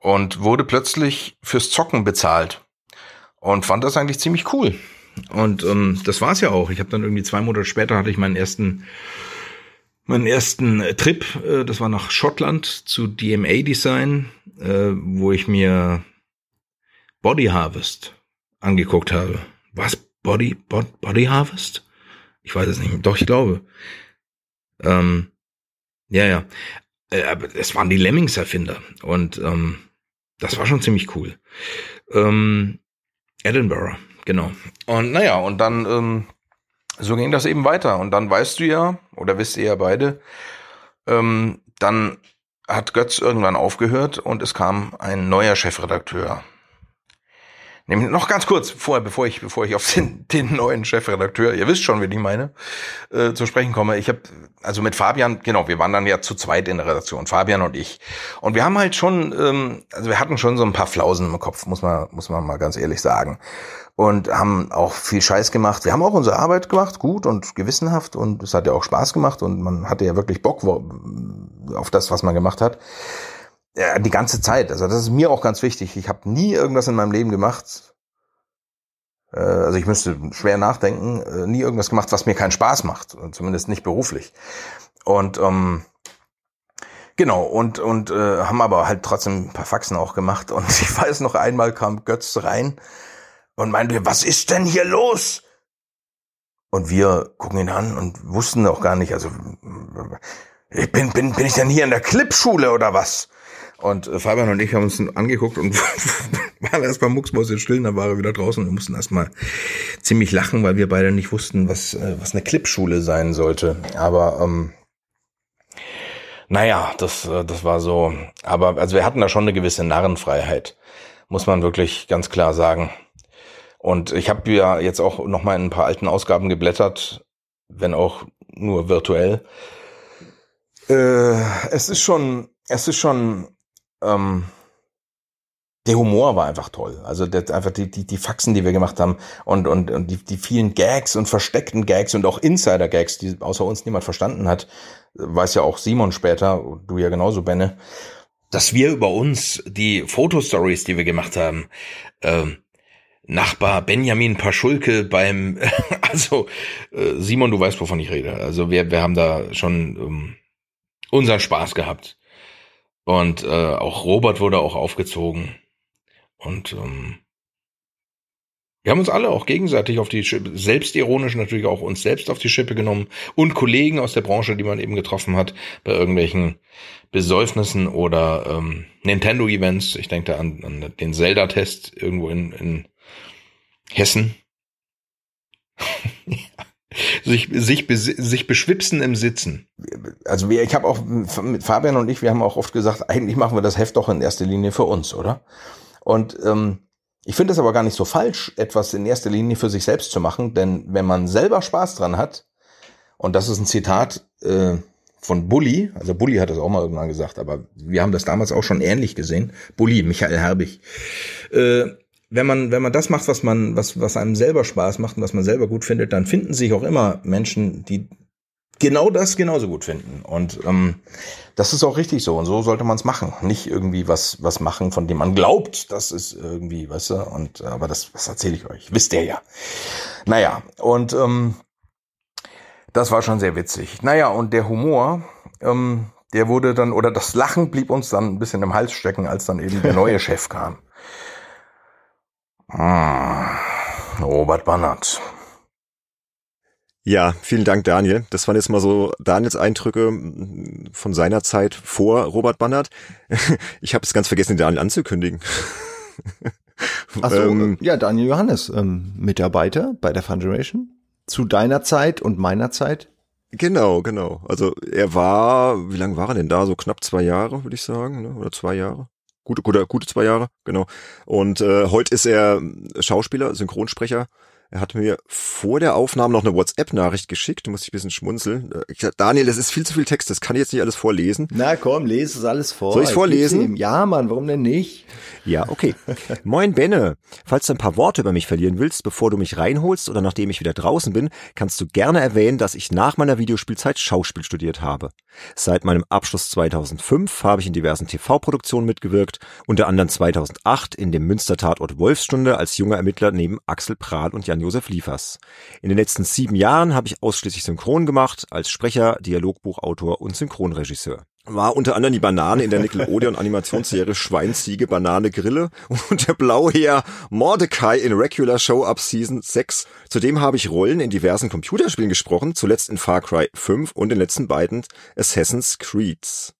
und wurde plötzlich fürs Zocken bezahlt und fand das eigentlich ziemlich cool. Und ähm, das war's ja auch. Ich habe dann irgendwie zwei Monate später hatte ich meinen ersten meinen ersten Trip. Äh, das war nach Schottland zu DMA Design, äh, wo ich mir Body Harvest angeguckt habe. Was Body Bod, Body Harvest? Ich weiß es nicht. Doch ich glaube. Ähm, ja ja. Äh, es waren die Lemmings Erfinder und ähm, das war schon ziemlich cool. Ähm, Edinburgh, genau. Und naja, und dann, ähm, so ging das eben weiter. Und dann weißt du ja, oder wisst ihr ja beide, ähm, dann hat Götz irgendwann aufgehört und es kam ein neuer Chefredakteur. Nämlich noch ganz kurz vorher, bevor ich, bevor ich auf den, den neuen Chefredakteur, ihr wisst schon, wen ich meine, äh, zu sprechen komme. Ich habe also mit Fabian, genau, wir waren dann ja zu zweit in der Redaktion, Fabian und ich. Und wir haben halt schon, ähm, also wir hatten schon so ein paar Flausen im Kopf, muss man, muss man mal ganz ehrlich sagen. Und haben auch viel Scheiß gemacht. Wir haben auch unsere Arbeit gemacht, gut und gewissenhaft und es hat ja auch Spaß gemacht und man hatte ja wirklich Bock auf das, was man gemacht hat ja, die ganze Zeit. Also das ist mir auch ganz wichtig. Ich habe nie irgendwas in meinem Leben gemacht. Äh, also ich müsste schwer nachdenken. Äh, nie irgendwas gemacht, was mir keinen Spaß macht. Zumindest nicht beruflich. Und ähm, genau und und äh, haben aber halt trotzdem ein paar Faxen auch gemacht. Und ich weiß noch einmal kam Götz rein und meinte, was ist denn hier los? Und wir gucken ihn an und wussten auch gar nicht, also ich bin, bin, bin ich denn hier in der Clipschule oder was? Und äh, Fabian und ich haben uns angeguckt und waren erstmal mucksmäuschen dann war er wieder draußen. Wir mussten erstmal ziemlich lachen, weil wir beide nicht wussten, was, äh, was eine Clipschule sein sollte. Aber ähm, naja, das, äh, das war so. Aber also wir hatten da schon eine gewisse Narrenfreiheit, muss man wirklich ganz klar sagen. Und ich habe ja jetzt auch noch mal in ein paar alten Ausgaben geblättert, wenn auch nur virtuell. Äh, es ist schon, es ist schon ähm, der Humor war einfach toll. Also der, einfach die, die, die Faxen, die wir gemacht haben und, und, und die, die vielen Gags und versteckten Gags und auch Insider-Gags, die außer uns niemand verstanden hat, weiß ja auch Simon später, du ja genauso, Benne, dass wir über uns die Fotostories, die wir gemacht haben, ähm, Nachbar Benjamin Paschulke beim, also äh, Simon, du weißt, wovon ich rede. Also wir, wir haben da schon ähm, unseren Spaß gehabt. Und äh, auch Robert wurde auch aufgezogen. Und ähm, wir haben uns alle auch gegenseitig auf die Schippe, selbstironisch natürlich auch uns selbst auf die Schippe genommen und Kollegen aus der Branche, die man eben getroffen hat bei irgendwelchen Besäufnissen oder ähm, Nintendo-Events. Ich denke da an, an den Zelda-Test irgendwo in, in Hessen. sich, sich, sich beschwipsen im Sitzen. Also wir, ich habe auch mit Fabian und ich, wir haben auch oft gesagt, eigentlich machen wir das Heft doch in erster Linie für uns, oder? Und ähm, ich finde es aber gar nicht so falsch, etwas in erster Linie für sich selbst zu machen, denn wenn man selber Spaß dran hat, und das ist ein Zitat äh, von Bully, also Bully hat das auch mal irgendwann gesagt, aber wir haben das damals auch schon ähnlich gesehen. Bully, Michael Herbig. Äh, wenn man, wenn man das macht, was man, was, was einem selber Spaß macht und was man selber gut findet, dann finden sich auch immer Menschen, die genau das genauso gut finden. Und ähm, das ist auch richtig so. Und so sollte man es machen. Nicht irgendwie was, was machen, von dem man glaubt, das ist irgendwie, weißt du, und aber das, was erzähle ich euch? Wisst ihr ja. Naja, und ähm, das war schon sehr witzig. Naja, und der Humor, ähm, der wurde dann, oder das Lachen blieb uns dann ein bisschen im Hals stecken, als dann eben der neue Chef kam. Hm, Robert Bannert. Ja, vielen Dank, Daniel. Das waren jetzt mal so Daniels Eindrücke von seiner Zeit vor Robert Bannert. Ich habe es ganz vergessen, den Daniel anzukündigen. Ach so, ähm, ja, Daniel Johannes, ähm, Mitarbeiter bei der Fun Generation. Zu deiner Zeit und meiner Zeit. Genau, genau. Also er war, wie lange war er denn da? So knapp zwei Jahre, würde ich sagen, ne? oder zwei Jahre. Gute, gute, gute zwei Jahre, genau. Und äh, heute ist er Schauspieler, Synchronsprecher er hat mir vor der Aufnahme noch eine WhatsApp-Nachricht geschickt, da musste ich ein bisschen schmunzeln. Ich sag, Daniel, das ist viel zu viel Text, das kann ich jetzt nicht alles vorlesen. Na komm, lese es alles vor. Soll ich vorlesen? Ja, Mann, warum denn nicht? Ja, okay. Moin Benne, falls du ein paar Worte über mich verlieren willst, bevor du mich reinholst oder nachdem ich wieder draußen bin, kannst du gerne erwähnen, dass ich nach meiner Videospielzeit Schauspiel studiert habe. Seit meinem Abschluss 2005 habe ich in diversen TV-Produktionen mitgewirkt, unter anderem 2008 in dem Münster-Tatort Wolfsstunde als junger Ermittler neben Axel Prahl und Jan-Josef Liefers. In den letzten sieben Jahren habe ich ausschließlich Synchron gemacht, als Sprecher, Dialogbuchautor und Synchronregisseur war unter anderem die Banane in der Nickelodeon Animationsserie Schweinziege, Banane, Grille und der Blauheer Mordecai in Regular Show ab Season 6. Zudem habe ich Rollen in diversen Computerspielen gesprochen, zuletzt in Far Cry 5 und den letzten beiden Assassin's Creeds.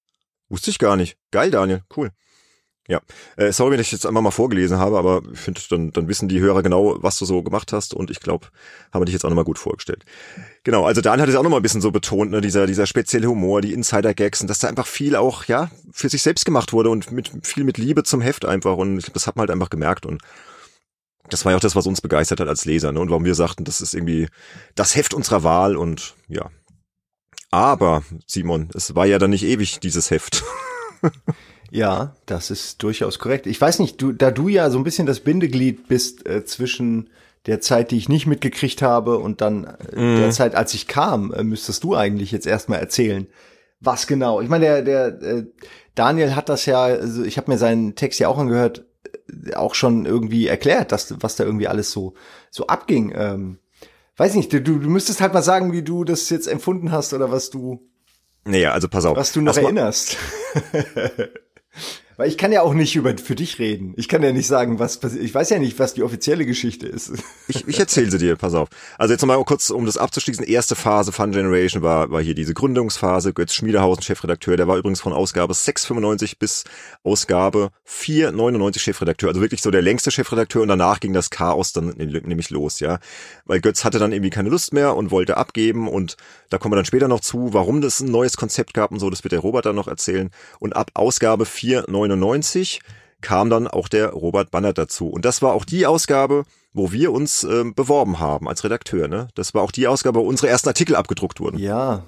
Wusste ich gar nicht. Geil, Daniel. Cool. Ja, äh, sorry, wenn ich jetzt einmal mal vorgelesen habe, aber ich finde, dann, dann wissen die Hörer genau, was du so gemacht hast und ich glaube, haben wir dich jetzt auch nochmal gut vorgestellt. Genau, also Dan hat es auch nochmal ein bisschen so betont, ne, dieser, dieser spezielle Humor, die Insider-Gags und dass da einfach viel auch, ja, für sich selbst gemacht wurde und mit viel mit Liebe zum Heft einfach und ich, das hat man halt einfach gemerkt und das war ja auch das, was uns begeistert hat als Leser, ne, und warum wir sagten, das ist irgendwie das Heft unserer Wahl und ja. Aber, Simon, es war ja dann nicht ewig, dieses Heft. Ja, das ist durchaus korrekt. Ich weiß nicht, du, da du ja so ein bisschen das Bindeglied bist äh, zwischen der Zeit, die ich nicht mitgekriegt habe und dann äh, mhm. der Zeit, als ich kam, äh, müsstest du eigentlich jetzt erstmal erzählen, was genau. Ich meine, der, der äh, Daniel hat das ja, also ich habe mir seinen Text ja auch angehört, äh, auch schon irgendwie erklärt, dass, was da irgendwie alles so, so abging. Ähm, weiß nicht, du, du müsstest halt mal sagen, wie du das jetzt empfunden hast oder was du. Naja, also pass auf. Was du noch erinnerst. Weil ich kann ja auch nicht über für dich reden. Ich kann ja nicht sagen, was passiert. Ich weiß ja nicht, was die offizielle Geschichte ist. Ich, ich erzähle sie dir, pass auf. Also jetzt nochmal kurz, um das abzuschließen. Erste Phase Fun Generation war, war hier diese Gründungsphase. Götz Schmiedehausen, Chefredakteur, der war übrigens von Ausgabe 695 bis Ausgabe 499 Chefredakteur. Also wirklich so der längste Chefredakteur und danach ging das Chaos dann nämlich los, ja. Weil Götz hatte dann irgendwie keine Lust mehr und wollte abgeben und da kommen wir dann später noch zu, warum das ein neues Konzept gab und so. Das wird der Robert dann noch erzählen. Und ab Ausgabe 499 1999 kam dann auch der Robert Bannert dazu. Und das war auch die Ausgabe, wo wir uns äh, beworben haben als Redakteur. Ne? Das war auch die Ausgabe, wo unsere ersten Artikel abgedruckt wurden. Ja.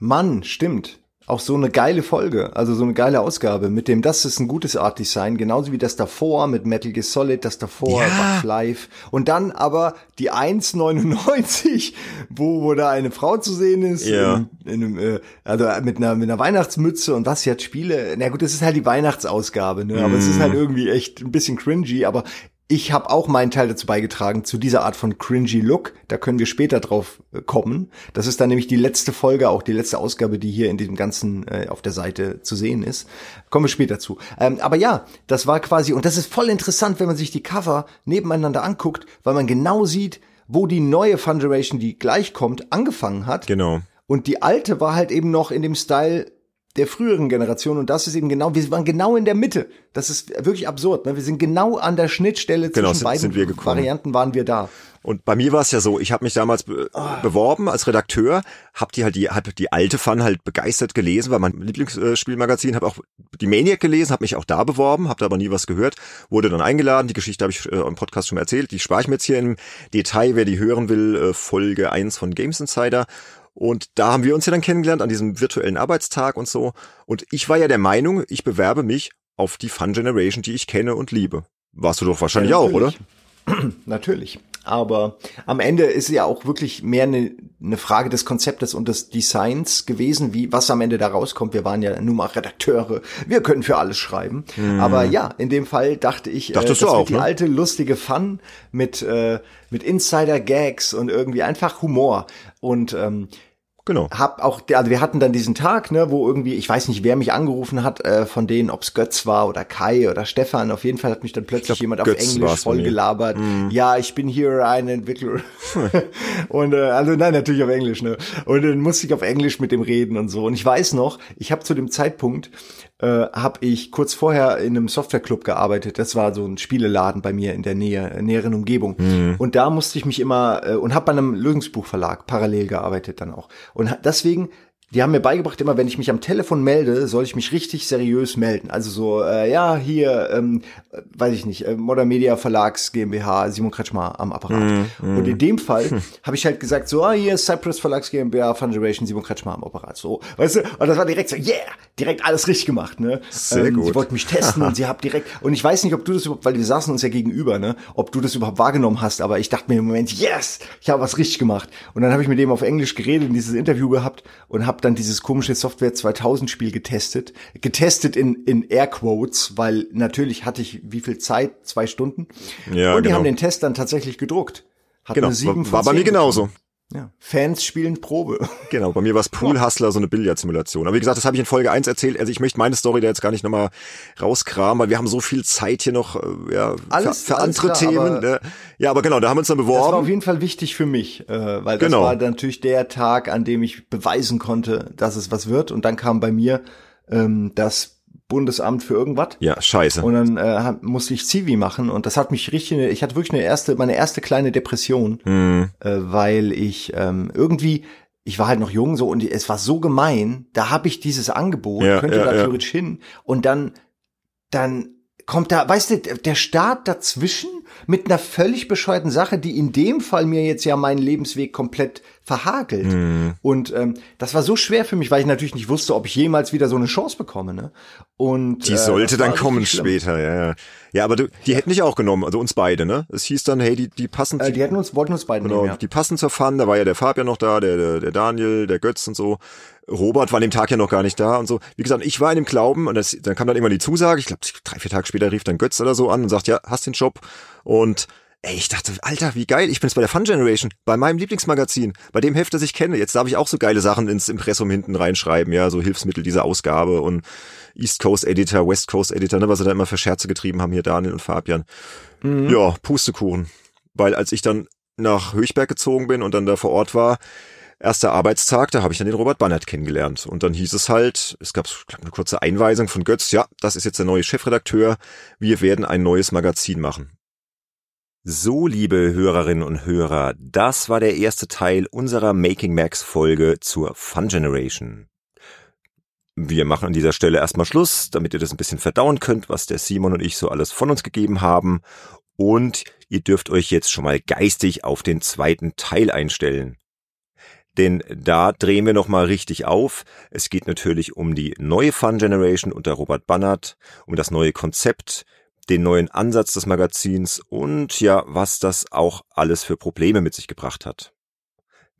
Mann, stimmt auch so eine geile Folge, also so eine geile Ausgabe mit dem, das ist ein gutes Art Design, genauso wie das davor mit Metal Gear Solid, das davor, ja. Bugs Live und dann aber die 1,99, wo, wo da eine Frau zu sehen ist, ja. in, in einem, äh, also mit einer, mit einer Weihnachtsmütze und was jetzt Spiele, na gut, das ist halt die Weihnachtsausgabe, ne, aber mm. es ist halt mhm. irgendwie echt ein bisschen cringy, aber ich habe auch meinen Teil dazu beigetragen, zu dieser Art von cringy Look. Da können wir später drauf äh, kommen. Das ist dann nämlich die letzte Folge, auch die letzte Ausgabe, die hier in diesem ganzen äh, auf der Seite zu sehen ist. Kommen wir später zu. Ähm, aber ja, das war quasi, und das ist voll interessant, wenn man sich die Cover nebeneinander anguckt, weil man genau sieht, wo die neue Fun Generation, die gleich kommt, angefangen hat. Genau. Und die alte war halt eben noch in dem Style der früheren Generation und das ist eben genau, wir waren genau in der Mitte. Das ist wirklich absurd. Ne? Wir sind genau an der Schnittstelle genau, zwischen sind, beiden sind wir. Varianten waren wir da. Und bei mir war es ja so, ich habe mich damals be oh. beworben als Redakteur, hab die halt die hab die alte Fun halt begeistert gelesen, weil mein Lieblingsspielmagazin, habe auch die Maniac gelesen, habe mich auch da beworben, habe da aber nie was gehört, wurde dann eingeladen, die Geschichte habe ich äh, im Podcast schon erzählt, die spare ich mir jetzt hier im Detail, wer die hören will, äh, Folge eins von Games Insider und da haben wir uns ja dann kennengelernt an diesem virtuellen Arbeitstag und so. Und ich war ja der Meinung, ich bewerbe mich auf die Fun Generation, die ich kenne und liebe. Warst du doch wahrscheinlich ja, auch, oder? natürlich. Aber am Ende ist ja auch wirklich mehr eine, eine Frage des Konzeptes und des Designs gewesen, wie was am Ende da rauskommt. Wir waren ja nun mal Redakteure, wir können für alles schreiben. Mm. Aber ja, in dem Fall dachte ich, Dachtest äh, das auch, die ne? alte lustige Fun mit äh, mit Insider Gags und irgendwie einfach Humor und ähm, Genau. Hab auch, also wir hatten dann diesen Tag, ne, wo irgendwie, ich weiß nicht, wer mich angerufen hat, äh, von denen, ob's Götz war oder Kai oder Stefan. Auf jeden Fall hat mich dann plötzlich glaub, jemand Götz auf Englisch voll gelabert. Mm. Ja, ich bin hier ein Entwickler. und äh, also nein, natürlich auf Englisch, ne. Und dann musste ich auf Englisch mit dem reden und so. Und ich weiß noch, ich habe zu dem Zeitpunkt äh, habe ich kurz vorher in einem Softwareclub gearbeitet. Das war so ein Spieleladen bei mir in der Nähe, näheren Umgebung. Mhm. Und da musste ich mich immer äh, und habe bei einem Lösungsbuchverlag parallel gearbeitet dann auch. Und deswegen die haben mir beigebracht, immer wenn ich mich am Telefon melde, soll ich mich richtig seriös melden. Also so, äh, ja, hier, ähm, weiß ich nicht, äh, Modern Media Verlags GmbH, Simon Kretschmer am Apparat. Mm, mm. Und in dem Fall hm. habe ich halt gesagt, so, ah, hier Cypress Verlags GmbH, Fun Generation, Simon Kretschmer am Apparat. So, weißt du, und das war direkt so, yeah, direkt alles richtig gemacht, ne? Sehr ähm, gut. Sie wollten mich testen und sie haben direkt, und ich weiß nicht, ob du das überhaupt, weil wir saßen uns ja gegenüber, ne? Ob du das überhaupt wahrgenommen hast, aber ich dachte mir im Moment, yes, ich habe was richtig gemacht. Und dann habe ich mit dem auf Englisch geredet und dieses Interview gehabt und habe dann dieses komische Software 2000 Spiel getestet. Getestet in, in Airquotes, weil natürlich hatte ich wie viel Zeit? Zwei Stunden. Ja, und die genau. haben den Test dann tatsächlich gedruckt. Hat genau, war, war bei mir genauso. Ja. Fans spielen Probe. Genau, bei mir war es Pool Hustler, so eine Billardsimulation. Aber wie gesagt, das habe ich in Folge 1 erzählt. Also ich möchte meine Story da jetzt gar nicht nochmal rauskramen, weil wir haben so viel Zeit hier noch äh, ja, alles, für, für alles andere klar, Themen. Ne? Ja, aber genau, da haben wir uns dann beworben. Das war auf jeden Fall wichtig für mich, äh, weil das genau. war natürlich der Tag, an dem ich beweisen konnte, dass es was wird. Und dann kam bei mir ähm, das Bundesamt für irgendwas. Ja, scheiße. Und dann äh, musste ich Zivi machen und das hat mich richtig, ich hatte wirklich eine erste, meine erste kleine Depression, mhm. äh, weil ich ähm, irgendwie, ich war halt noch jung so und es war so gemein, da habe ich dieses Angebot, ja, könnte ja, da theoretisch hin und dann, dann kommt da, weißt du, der Staat dazwischen mit einer völlig bescheuerten Sache, die in dem Fall mir jetzt ja meinen Lebensweg komplett verhagelt. Mhm. Und ähm, das war so schwer für mich, weil ich natürlich nicht wusste, ob ich jemals wieder so eine Chance bekomme. Ne? Und die äh, sollte dann kommen später, ja, ja. Ja, aber du, die hätten dich auch genommen, also uns beide, ne? Es hieß dann, hey, die, die passen. Äh, die hätten uns, wollten uns beide genau, nehmen, ja. Die passen zur Fun, da war ja der Fabian noch da, der, der, der Daniel, der Götz und so. Robert war an dem Tag ja noch gar nicht da und so. Wie gesagt, ich war in dem Glauben und das, dann kam dann irgendwann die Zusage. Ich glaube, drei, vier Tage später rief dann Götz oder so an und sagt, ja, hast den Job. Und ey, ich dachte, Alter, wie geil, ich bin jetzt bei der Fun Generation, bei meinem Lieblingsmagazin, bei dem Heft, das ich kenne. Jetzt darf ich auch so geile Sachen ins Impressum hinten reinschreiben, ja, so Hilfsmittel dieser Ausgabe und East Coast Editor, West Coast Editor, ne, was sie da immer für Scherze getrieben haben, hier Daniel und Fabian. Mhm. Ja, Pustekuchen. Weil als ich dann nach Höchberg gezogen bin und dann da vor Ort war, erster Arbeitstag, da habe ich dann den Robert Bannert kennengelernt. Und dann hieß es halt, es gab glaub, eine kurze Einweisung von Götz, ja, das ist jetzt der neue Chefredakteur, wir werden ein neues Magazin machen. So, liebe Hörerinnen und Hörer, das war der erste Teil unserer Making Max Folge zur Fun Generation. Wir machen an dieser Stelle erstmal Schluss, damit ihr das ein bisschen verdauen könnt, was der Simon und ich so alles von uns gegeben haben. Und ihr dürft euch jetzt schon mal geistig auf den zweiten Teil einstellen. Denn da drehen wir nochmal richtig auf. Es geht natürlich um die neue Fun Generation unter Robert Bannert, um das neue Konzept, den neuen Ansatz des Magazins und ja, was das auch alles für Probleme mit sich gebracht hat.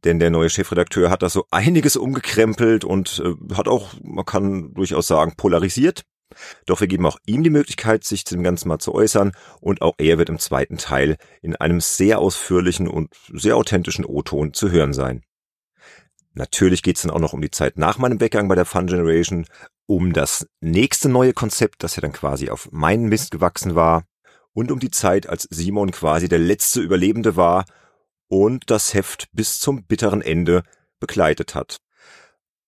Denn der neue Chefredakteur hat da so einiges umgekrempelt und äh, hat auch, man kann durchaus sagen, polarisiert. Doch wir geben auch ihm die Möglichkeit, sich zu dem Ganzen mal zu äußern und auch er wird im zweiten Teil in einem sehr ausführlichen und sehr authentischen O-Ton zu hören sein. Natürlich geht's dann auch noch um die Zeit nach meinem Weggang bei der Fun Generation, um das nächste neue Konzept, das ja dann quasi auf meinen Mist gewachsen war, und um die Zeit, als Simon quasi der letzte Überlebende war und das Heft bis zum bitteren Ende begleitet hat.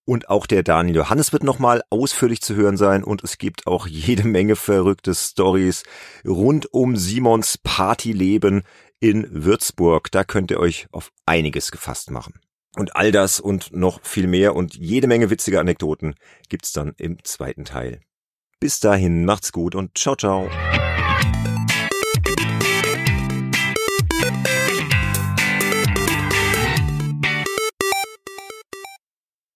Und auch der Daniel Johannes wird nochmal ausführlich zu hören sein und es gibt auch jede Menge verrückte Stories rund um Simons Partyleben in Würzburg. Da könnt ihr euch auf einiges gefasst machen. Und all das und noch viel mehr und jede Menge witzige Anekdoten gibt's dann im zweiten Teil. Bis dahin, macht's gut und ciao ciao.